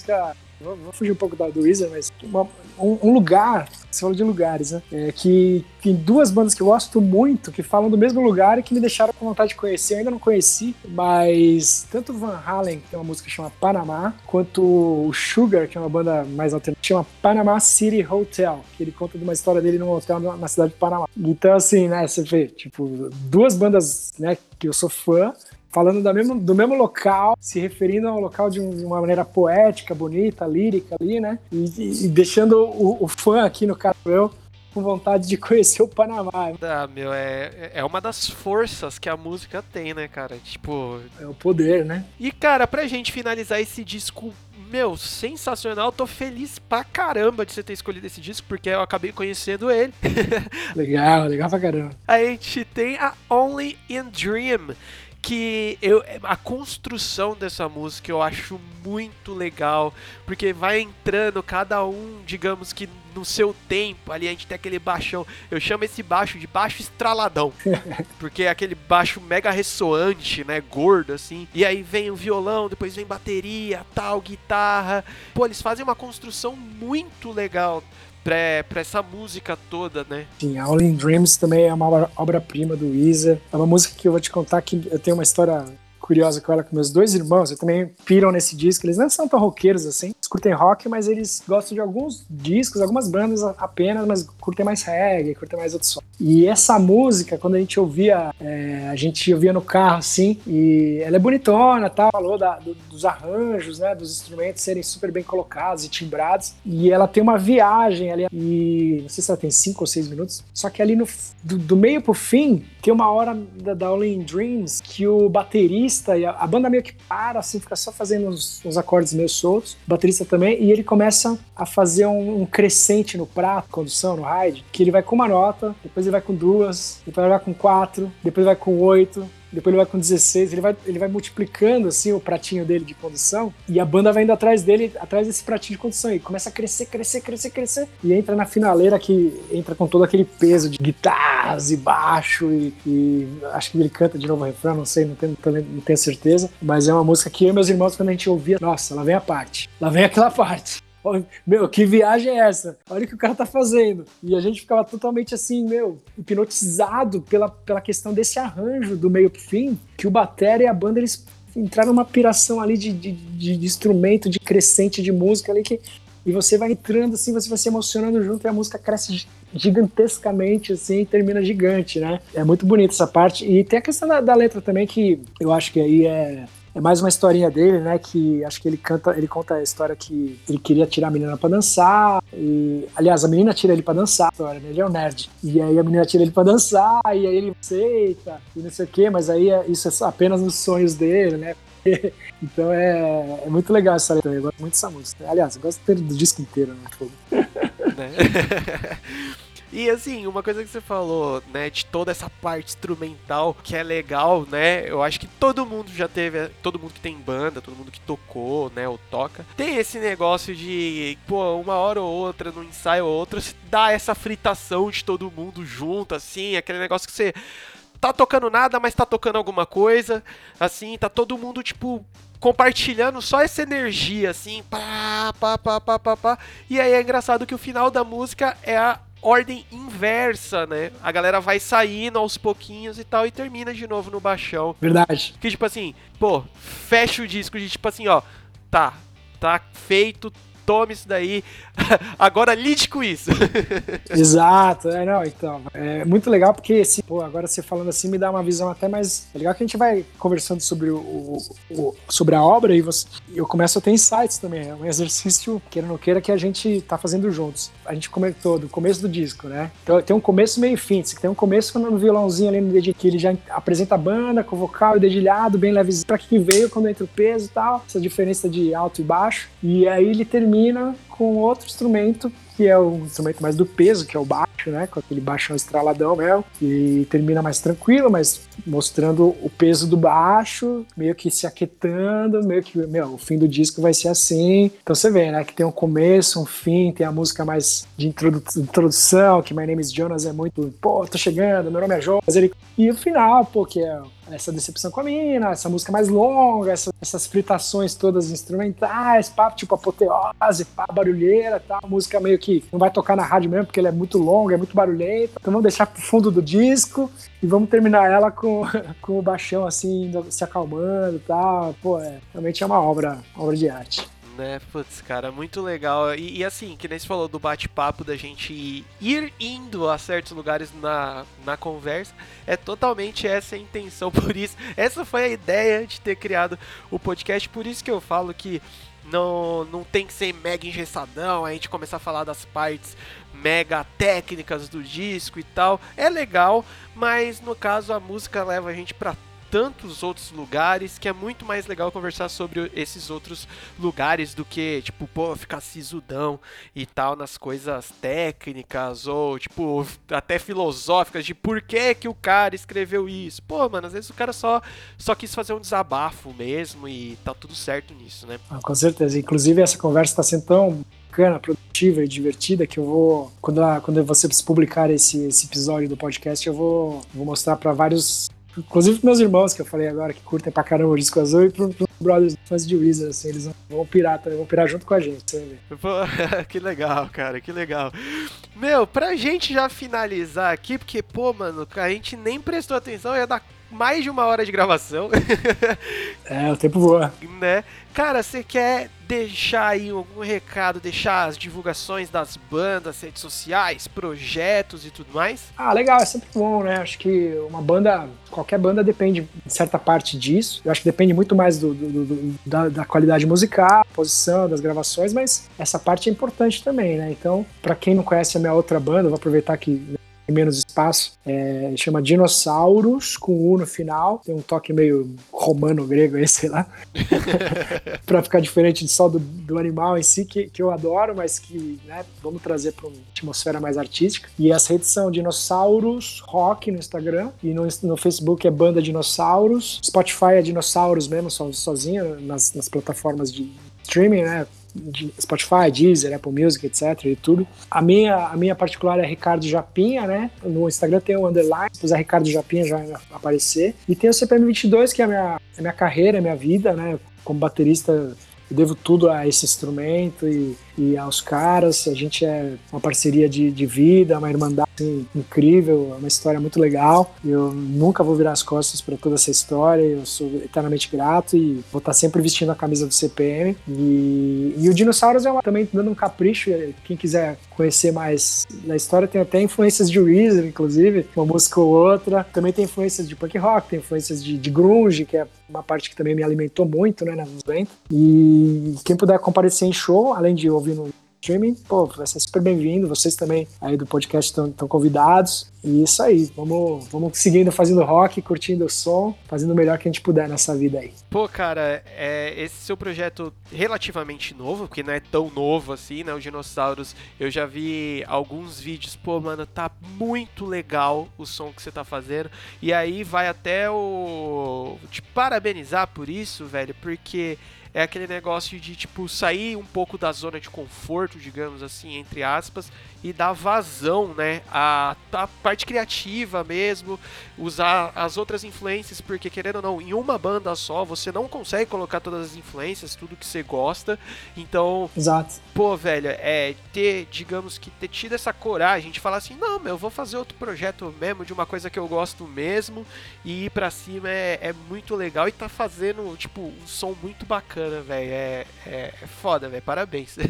[SPEAKER 3] Vou fugir um pouco da, do Weezer, mas uma- um, um lugar, você falou de lugares, né? É, que tem duas bandas que eu gosto muito, que falam do mesmo lugar e que me deixaram com vontade de conhecer. Eu ainda não conheci, mas tanto Van Halen, que tem uma música que chama Panamá, quanto o Sugar, que é uma banda mais alternativa, chama Panama City Hotel, que ele conta de uma história dele num hotel na cidade de Panamá. Então, assim, né, você vê, tipo, duas bandas, né, que eu sou fã, falando da mesmo, do mesmo local, se referindo ao local de, um- uma maneira poética, bonita, lírica ali, né? E, e- e deixando o, o fã aqui no caso eu com vontade de conhecer o Panamá.
[SPEAKER 1] Ah, meu, é, é uma das forças que a música tem, né, cara? Tipo.
[SPEAKER 3] É o poder, né?
[SPEAKER 1] E, cara, pra gente finalizar esse disco. Meu, sensacional, tô feliz pra caramba de você ter escolhido esse disco, porque eu acabei conhecendo ele.
[SPEAKER 3] Legal, legal pra caramba.
[SPEAKER 1] A gente tem a Only in Dream, que eu, a construção dessa música eu acho muito legal, porque vai entrando cada um, digamos que no seu tempo, ali a gente tem aquele baixão, eu chamo esse baixo de baixo estraladão, porque é aquele baixo mega ressoante, né, gordo assim, e aí vem o violão, depois vem bateria, tal, guitarra, pô, eles fazem uma construção muito legal pra, pra essa música toda, né?
[SPEAKER 3] Sim, All in Dreams também é uma obra- obra-prima do Weezer. É uma música que eu vou te contar que eu tenho uma história curiosa com ela com meus dois irmãos. Eu também piram nesse disco. Eles não são tão roqueiros assim. Eles curtem rock, mas eles gostam de alguns discos, algumas bandas apenas, mas curtem mais reggae, curtem mais outros sons. E essa música, quando a gente ouvia, é, a gente ouvia no carro assim, e ela é bonitona, tá? Falou da- do- dos arranjos, né? Dos instrumentos serem super bem colocados e timbrados. E ela tem uma viagem ali, e não sei se ela tem cinco ou seis minutos, só que ali no, do, do meio pro fim, tem uma hora da, da All in Dreams que o baterista e a, a banda meio que para, assim, fica só fazendo uns, uns acordes meio soltos, o baterista também, e ele começa a fazer um, um crescente no prato, condução, no ride, que ele vai com uma nota, depois ele vai com duas, depois ele vai com quatro, depois vai com oito, depois ele vai com 16, ele vai, ele vai multiplicando assim o pratinho dele de condução e a banda vai indo atrás dele, atrás desse pratinho de condução e começa a crescer, crescer, crescer, crescer e entra na finaleira que entra com todo aquele peso de guitarras e baixo e, e acho que ele canta de novo o refrão, não sei, não tenho, não tenho certeza, mas é uma música que eu e meus irmãos quando a gente ouvia, nossa, lá vem a parte, lá vem aquela parte. Meu, que viagem é essa? Olha o que o cara tá fazendo. E a gente ficava totalmente assim, meu, hipnotizado pela, pela questão desse arranjo do meio pro fim, que o Batera e a banda eles entraram numa piração ali de, de, de- instrumento, de crescente de música ali que. E você vai entrando assim, você vai se emocionando junto e a música cresce gi- gigantescamente assim e termina gigante, né? É muito bonita essa parte. E tem a questão da, da letra também, que eu acho que aí é, é mais uma historinha dele, né? Que acho que ele canta, ele conta a história que ele queria tirar a menina pra dançar. E, aliás, a menina tira ele pra dançar, a história, né? ele é um nerd. E aí a menina tira ele pra dançar, e aí ele aceita, e não sei o quê, mas aí é- isso é apenas nos sonhos dele, né? então é, é muito legal essa letra, eu gosto muito dessa música. Aliás, eu gosto do disco inteiro, né?
[SPEAKER 1] E assim, uma coisa que você falou, né, de toda essa parte instrumental que é legal, né? Eu acho que todo mundo já teve, todo mundo que tem banda, todo mundo que tocou, né, ou toca, tem esse negócio de, pô, uma hora ou outra, no ensaio ou outra, se dá essa fritação de todo mundo junto, assim, aquele negócio que você tá tocando nada, mas tá tocando alguma coisa, assim, tá todo mundo, tipo, compartilhando só essa energia, assim, pá, pá, pá, pá, pá, pá. E aí é engraçado que o final da música é a ordem inversa, né? A galera vai saindo aos pouquinhos e tal, e termina de novo no baixão.
[SPEAKER 3] Verdade.
[SPEAKER 1] Que tipo assim, pô, fecha o disco de tipo assim, ó, tá, tá feito, tome isso daí, agora lide com isso.
[SPEAKER 3] Exato, é, não, então, é muito legal porque, assim, pô, agora você falando assim me dá uma visão até mais, é legal que a gente vai conversando sobre o, o- o- sobre a obra e você, eu começo a ter insights também, é um exercício, queira ou não queira, que a gente tá fazendo juntos. A gente comentou do começo do disco, né, então tem um começo meio e fim, tem um começo no violãozinho ali no dedilhado, que ele já apresenta a banda com o vocal e dedilhado, bem levezinho, pra que veio quando entra o peso e tal, essa diferença de alto e baixo, e aí ele termina com outro instrumento que é o instrumento mais do peso, que é o baixo, né? Com aquele baixão estraladão mesmo. E termina mais tranquilo, mas mostrando o peso do baixo, meio que se aquietando, meio que, meu, o fim do disco vai ser assim. Então você vê, né? Que tem um começo, um fim, tem a música mais de introdu- introdução, que My Name is Jonas é muito, pô, tô chegando, meu nome é Jonas. Ele... E o final, pô, que é essa decepção com a mina, essa música mais longa, essa- essas fritações todas instrumentais, pá, tipo apoteose, pá, barulheira, tá? Música meio que não vai tocar na rádio mesmo, porque ela é muito longa, é muito barulhenta. Então vamos deixar pro fundo do disco e vamos terminar ela com, com o baixão assim, se acalmando tal. Pô, é, realmente é uma obra, obra de arte.
[SPEAKER 1] Né, putz, cara, muito legal. E, e assim, que nem você falou do bate-papo da gente ir indo a certos lugares na, na conversa, é totalmente essa a intenção. Por isso, essa foi a ideia de ter criado o podcast. Por isso que eu falo que não, não tem que ser mega engessadão, a gente começar a falar das partes mega técnicas do disco e tal. É legal, mas no caso a música leva a gente pra tantos outros lugares que é muito mais legal conversar sobre esses outros lugares do que, tipo, pô, ficar sisudão e tal nas coisas técnicas ou, tipo, até filosóficas de por que que o cara escreveu isso. Pô, mano, às vezes o cara só, só quis fazer um desabafo mesmo e tá tudo certo nisso, né?
[SPEAKER 3] Ah, com certeza. Inclusive, essa conversa está sendo tão bacana, produtiva e divertida que eu vou, quando, a- quando vocês publicarem esse, esse episódio do podcast, eu vou, vou mostrar para vários, inclusive pros meus irmãos que eu falei agora, que curtem pra caramba o disco azul, e pros pros brothers fãs de Wizard, assim, eles vão, pirar também, vão pirar junto com a gente.
[SPEAKER 1] Pô, que legal, cara, que legal. Meu, pra gente já finalizar aqui, porque, pô, mano, a gente nem prestou atenção, ia dar mais de uma hora de gravação,
[SPEAKER 3] É, o tempo voa.
[SPEAKER 1] né? Cara, você quer deixar aí algum recado, deixar as divulgações das bandas, redes sociais, projetos e tudo mais?
[SPEAKER 3] Ah, legal, é sempre bom, né? Acho que uma banda, qualquer banda depende de certa parte disso. Eu acho que depende muito mais do, do- do- da, da qualidade musical, posição das gravações, mas essa parte é importante também, né? Então, pra quem não conhece a minha outra banda, eu vou aproveitar que menos espaço, é, chama Dinossauros, com U no final, tem um toque meio romano-grego aí, sei lá, pra ficar diferente só do, do animal em si, que, que eu adoro, mas que né, vamos trazer pra uma atmosfera mais artística. E as redes são Dinossauros Rock no Instagram, e no, no Facebook é Banda Dinossauros, Spotify é Dinossauros mesmo, so, sozinho, nas, nas plataformas de streaming, né? De Spotify, Deezer, Apple Music, etc, YouTube. A minha, a minha particular é Ricardo Japinha, né? No Instagram tem o underline, se puser Ricardo Japinha já vai aparecer. E tem o CPM 22, que é a minha, é a minha carreira, é a minha vida, né? Como baterista, eu devo tudo a esse instrumento e, e aos caras. A gente é uma parceria de, de vida, uma irmandade assim, incrível, uma história muito legal. Eu nunca vou virar as costas para toda essa história. Eu sou eternamente grato e vou estar sempre vestindo a camisa do CPM. E, e o Dinossauros é uma, também dando um capricho. Quem quiser conhecer mais da história, tem até influências de Weezer, inclusive, uma música ou outra. Também tem influências de punk rock, tem influências de, de grunge, que é uma parte que também me alimentou muito, né, nos 90. E quem puder comparecer em show, além de ouvir no streaming, pô, vai ser super bem-vindo. Vocês também aí do podcast estão convidados. E isso aí, vamos, vamos seguindo fazendo rock, curtindo o som, fazendo o melhor que a gente puder nessa vida aí.
[SPEAKER 1] Pô, cara, é, esse seu projeto relativamente novo, porque não é tão novo assim, né? Os dinossauros, eu já vi alguns vídeos, pô, mano, tá muito legal o som que você tá fazendo. E aí vai até o. te parabenizar por isso, velho, porque é aquele negócio de, tipo, sair um pouco da zona de conforto, digamos assim, entre aspas, e dar vazão, né, à, à parte criativa mesmo, usar as outras influências, porque querendo ou não, em uma banda só, você não consegue colocar todas as influências, tudo que você gosta, então,
[SPEAKER 3] Exato.
[SPEAKER 1] pô, velho, é ter, digamos que, ter tido essa coragem de falar assim, não, meu, eu vou fazer outro projeto mesmo, de uma coisa que eu gosto mesmo, e ir pra cima é, é muito legal, e tá fazendo, tipo, um som muito bacana, velho, é, é, é foda, velho, parabéns.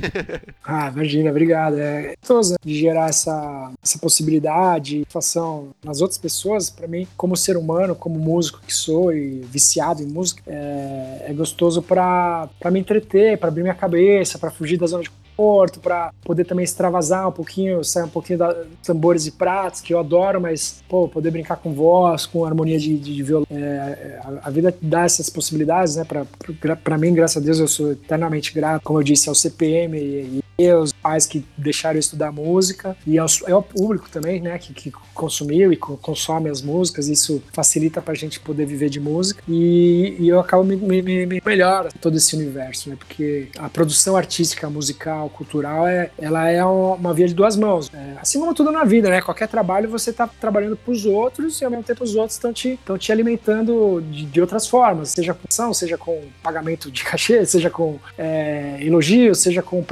[SPEAKER 3] Ah, imagina, obrigado. É gostoso né, de gerar essa, essa possibilidade, satisfação nas outras pessoas. Pra mim, como ser humano, como músico que sou e viciado em música, é, é gostoso pra me entreter, pra abrir minha cabeça, pra fugir da zona de pra poder também extravasar um pouquinho, sair um pouquinho da tambores e pratos, que eu adoro, mas, pô, poder brincar com voz, com harmonia de, de, de violão. É, a, a vida dá essas possibilidades, né? Pra mim, graças a Deus, eu sou eternamente grato, como eu disse, ao CPM e, aos pais que deixaram eu estudar música e ao, ao público também, né, que, que consumiu e co- consome as músicas, isso facilita pra gente poder viver de música e, e eu acabo me, me, me- me melhor todo esse universo, né, porque a produção artística, musical, cultural, é, ela é uma, via de duas mãos, É, assim como tudo na vida, né, qualquer trabalho você tá trabalhando pros outros e ao mesmo tempo os outros estão te, te alimentando de, de outras formas, seja com ação, seja com pagamento de cachê, seja com é, elogio, seja com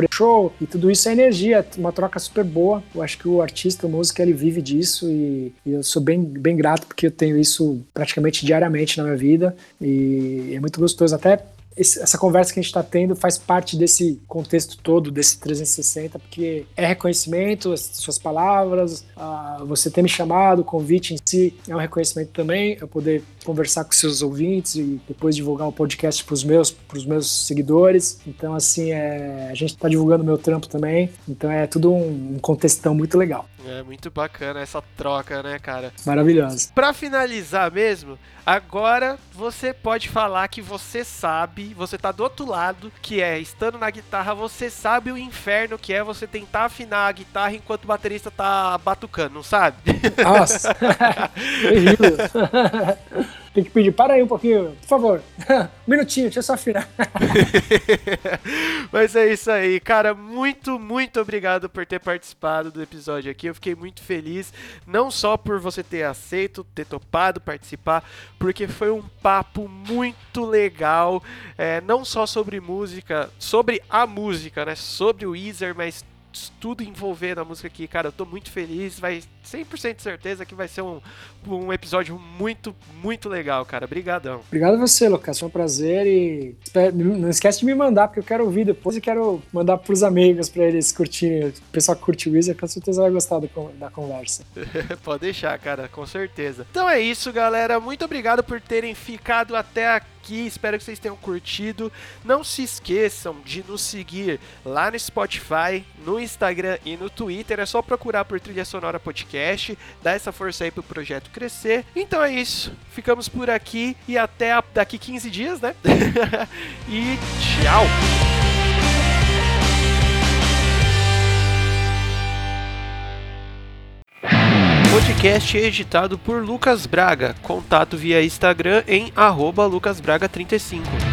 [SPEAKER 3] e tudo isso é energia, uma troca super boa. Eu acho que o artista, o músico, ele vive disso e, e eu sou bem, bem grato porque eu tenho isso praticamente diariamente na minha vida e é muito gostoso. Até esse- essa conversa que a gente está tendo faz parte desse contexto todo, desse 360, porque é reconhecimento, as suas palavras, ah, você ter me chamado, o convite em si é um reconhecimento também, eu poder conversar com seus ouvintes e depois divulgar o podcast para os meus, pros meus seguidores. Então, assim, é, a gente está divulgando o meu trampo também, então é tudo um, um contextão muito legal,
[SPEAKER 1] É muito bacana essa troca, né, cara?
[SPEAKER 3] maravilhoso.
[SPEAKER 1] Pra finalizar mesmo, agora você pode falar que você sabe, você tá do outro lado, que é estando na guitarra, você sabe o inferno que é você tentar afinar a guitarra enquanto o baterista tá batucando, não sabe?
[SPEAKER 3] Nossa. Tem que pedir, para aí um pouquinho, por favor. um minutinho, deixa eu só afinar.
[SPEAKER 1] Mas é isso aí, cara. Muito, muito obrigado por ter participado do episódio aqui. Eu fiquei muito feliz, não só por você ter aceito, ter topado participar, porque foi um papo muito legal. é, não só sobre música, sobre a música, né? Sobre o Weezer, mas tudo envolvendo a música aqui, cara, eu tô muito feliz, vai 100% de certeza que vai ser um, um episódio muito, muito legal, cara, brigadão.
[SPEAKER 3] Obrigado a você, Lucas. Foi um prazer e não esquece de me mandar, porque eu quero ouvir depois e quero mandar pros amigos pra eles curtirem. O pessoal que curte o Weezer com certeza vai gostar da conversa.
[SPEAKER 1] Pode deixar, cara, com certeza. Então é isso, galera. Muito obrigado por terem ficado até aqui. Espero que vocês tenham curtido. Não se esqueçam de nos seguir lá no Spotify, no Instagram e no Twitter. É só procurar por Trilha Sonora Podcast. Dá essa força aí pro projeto crescer. Então é isso. Ficamos por aqui e até a- daqui 15 dias, né? e tchau! Podcast editado por Lucas Braga. Contato via Instagram em arroba lucasbraga35.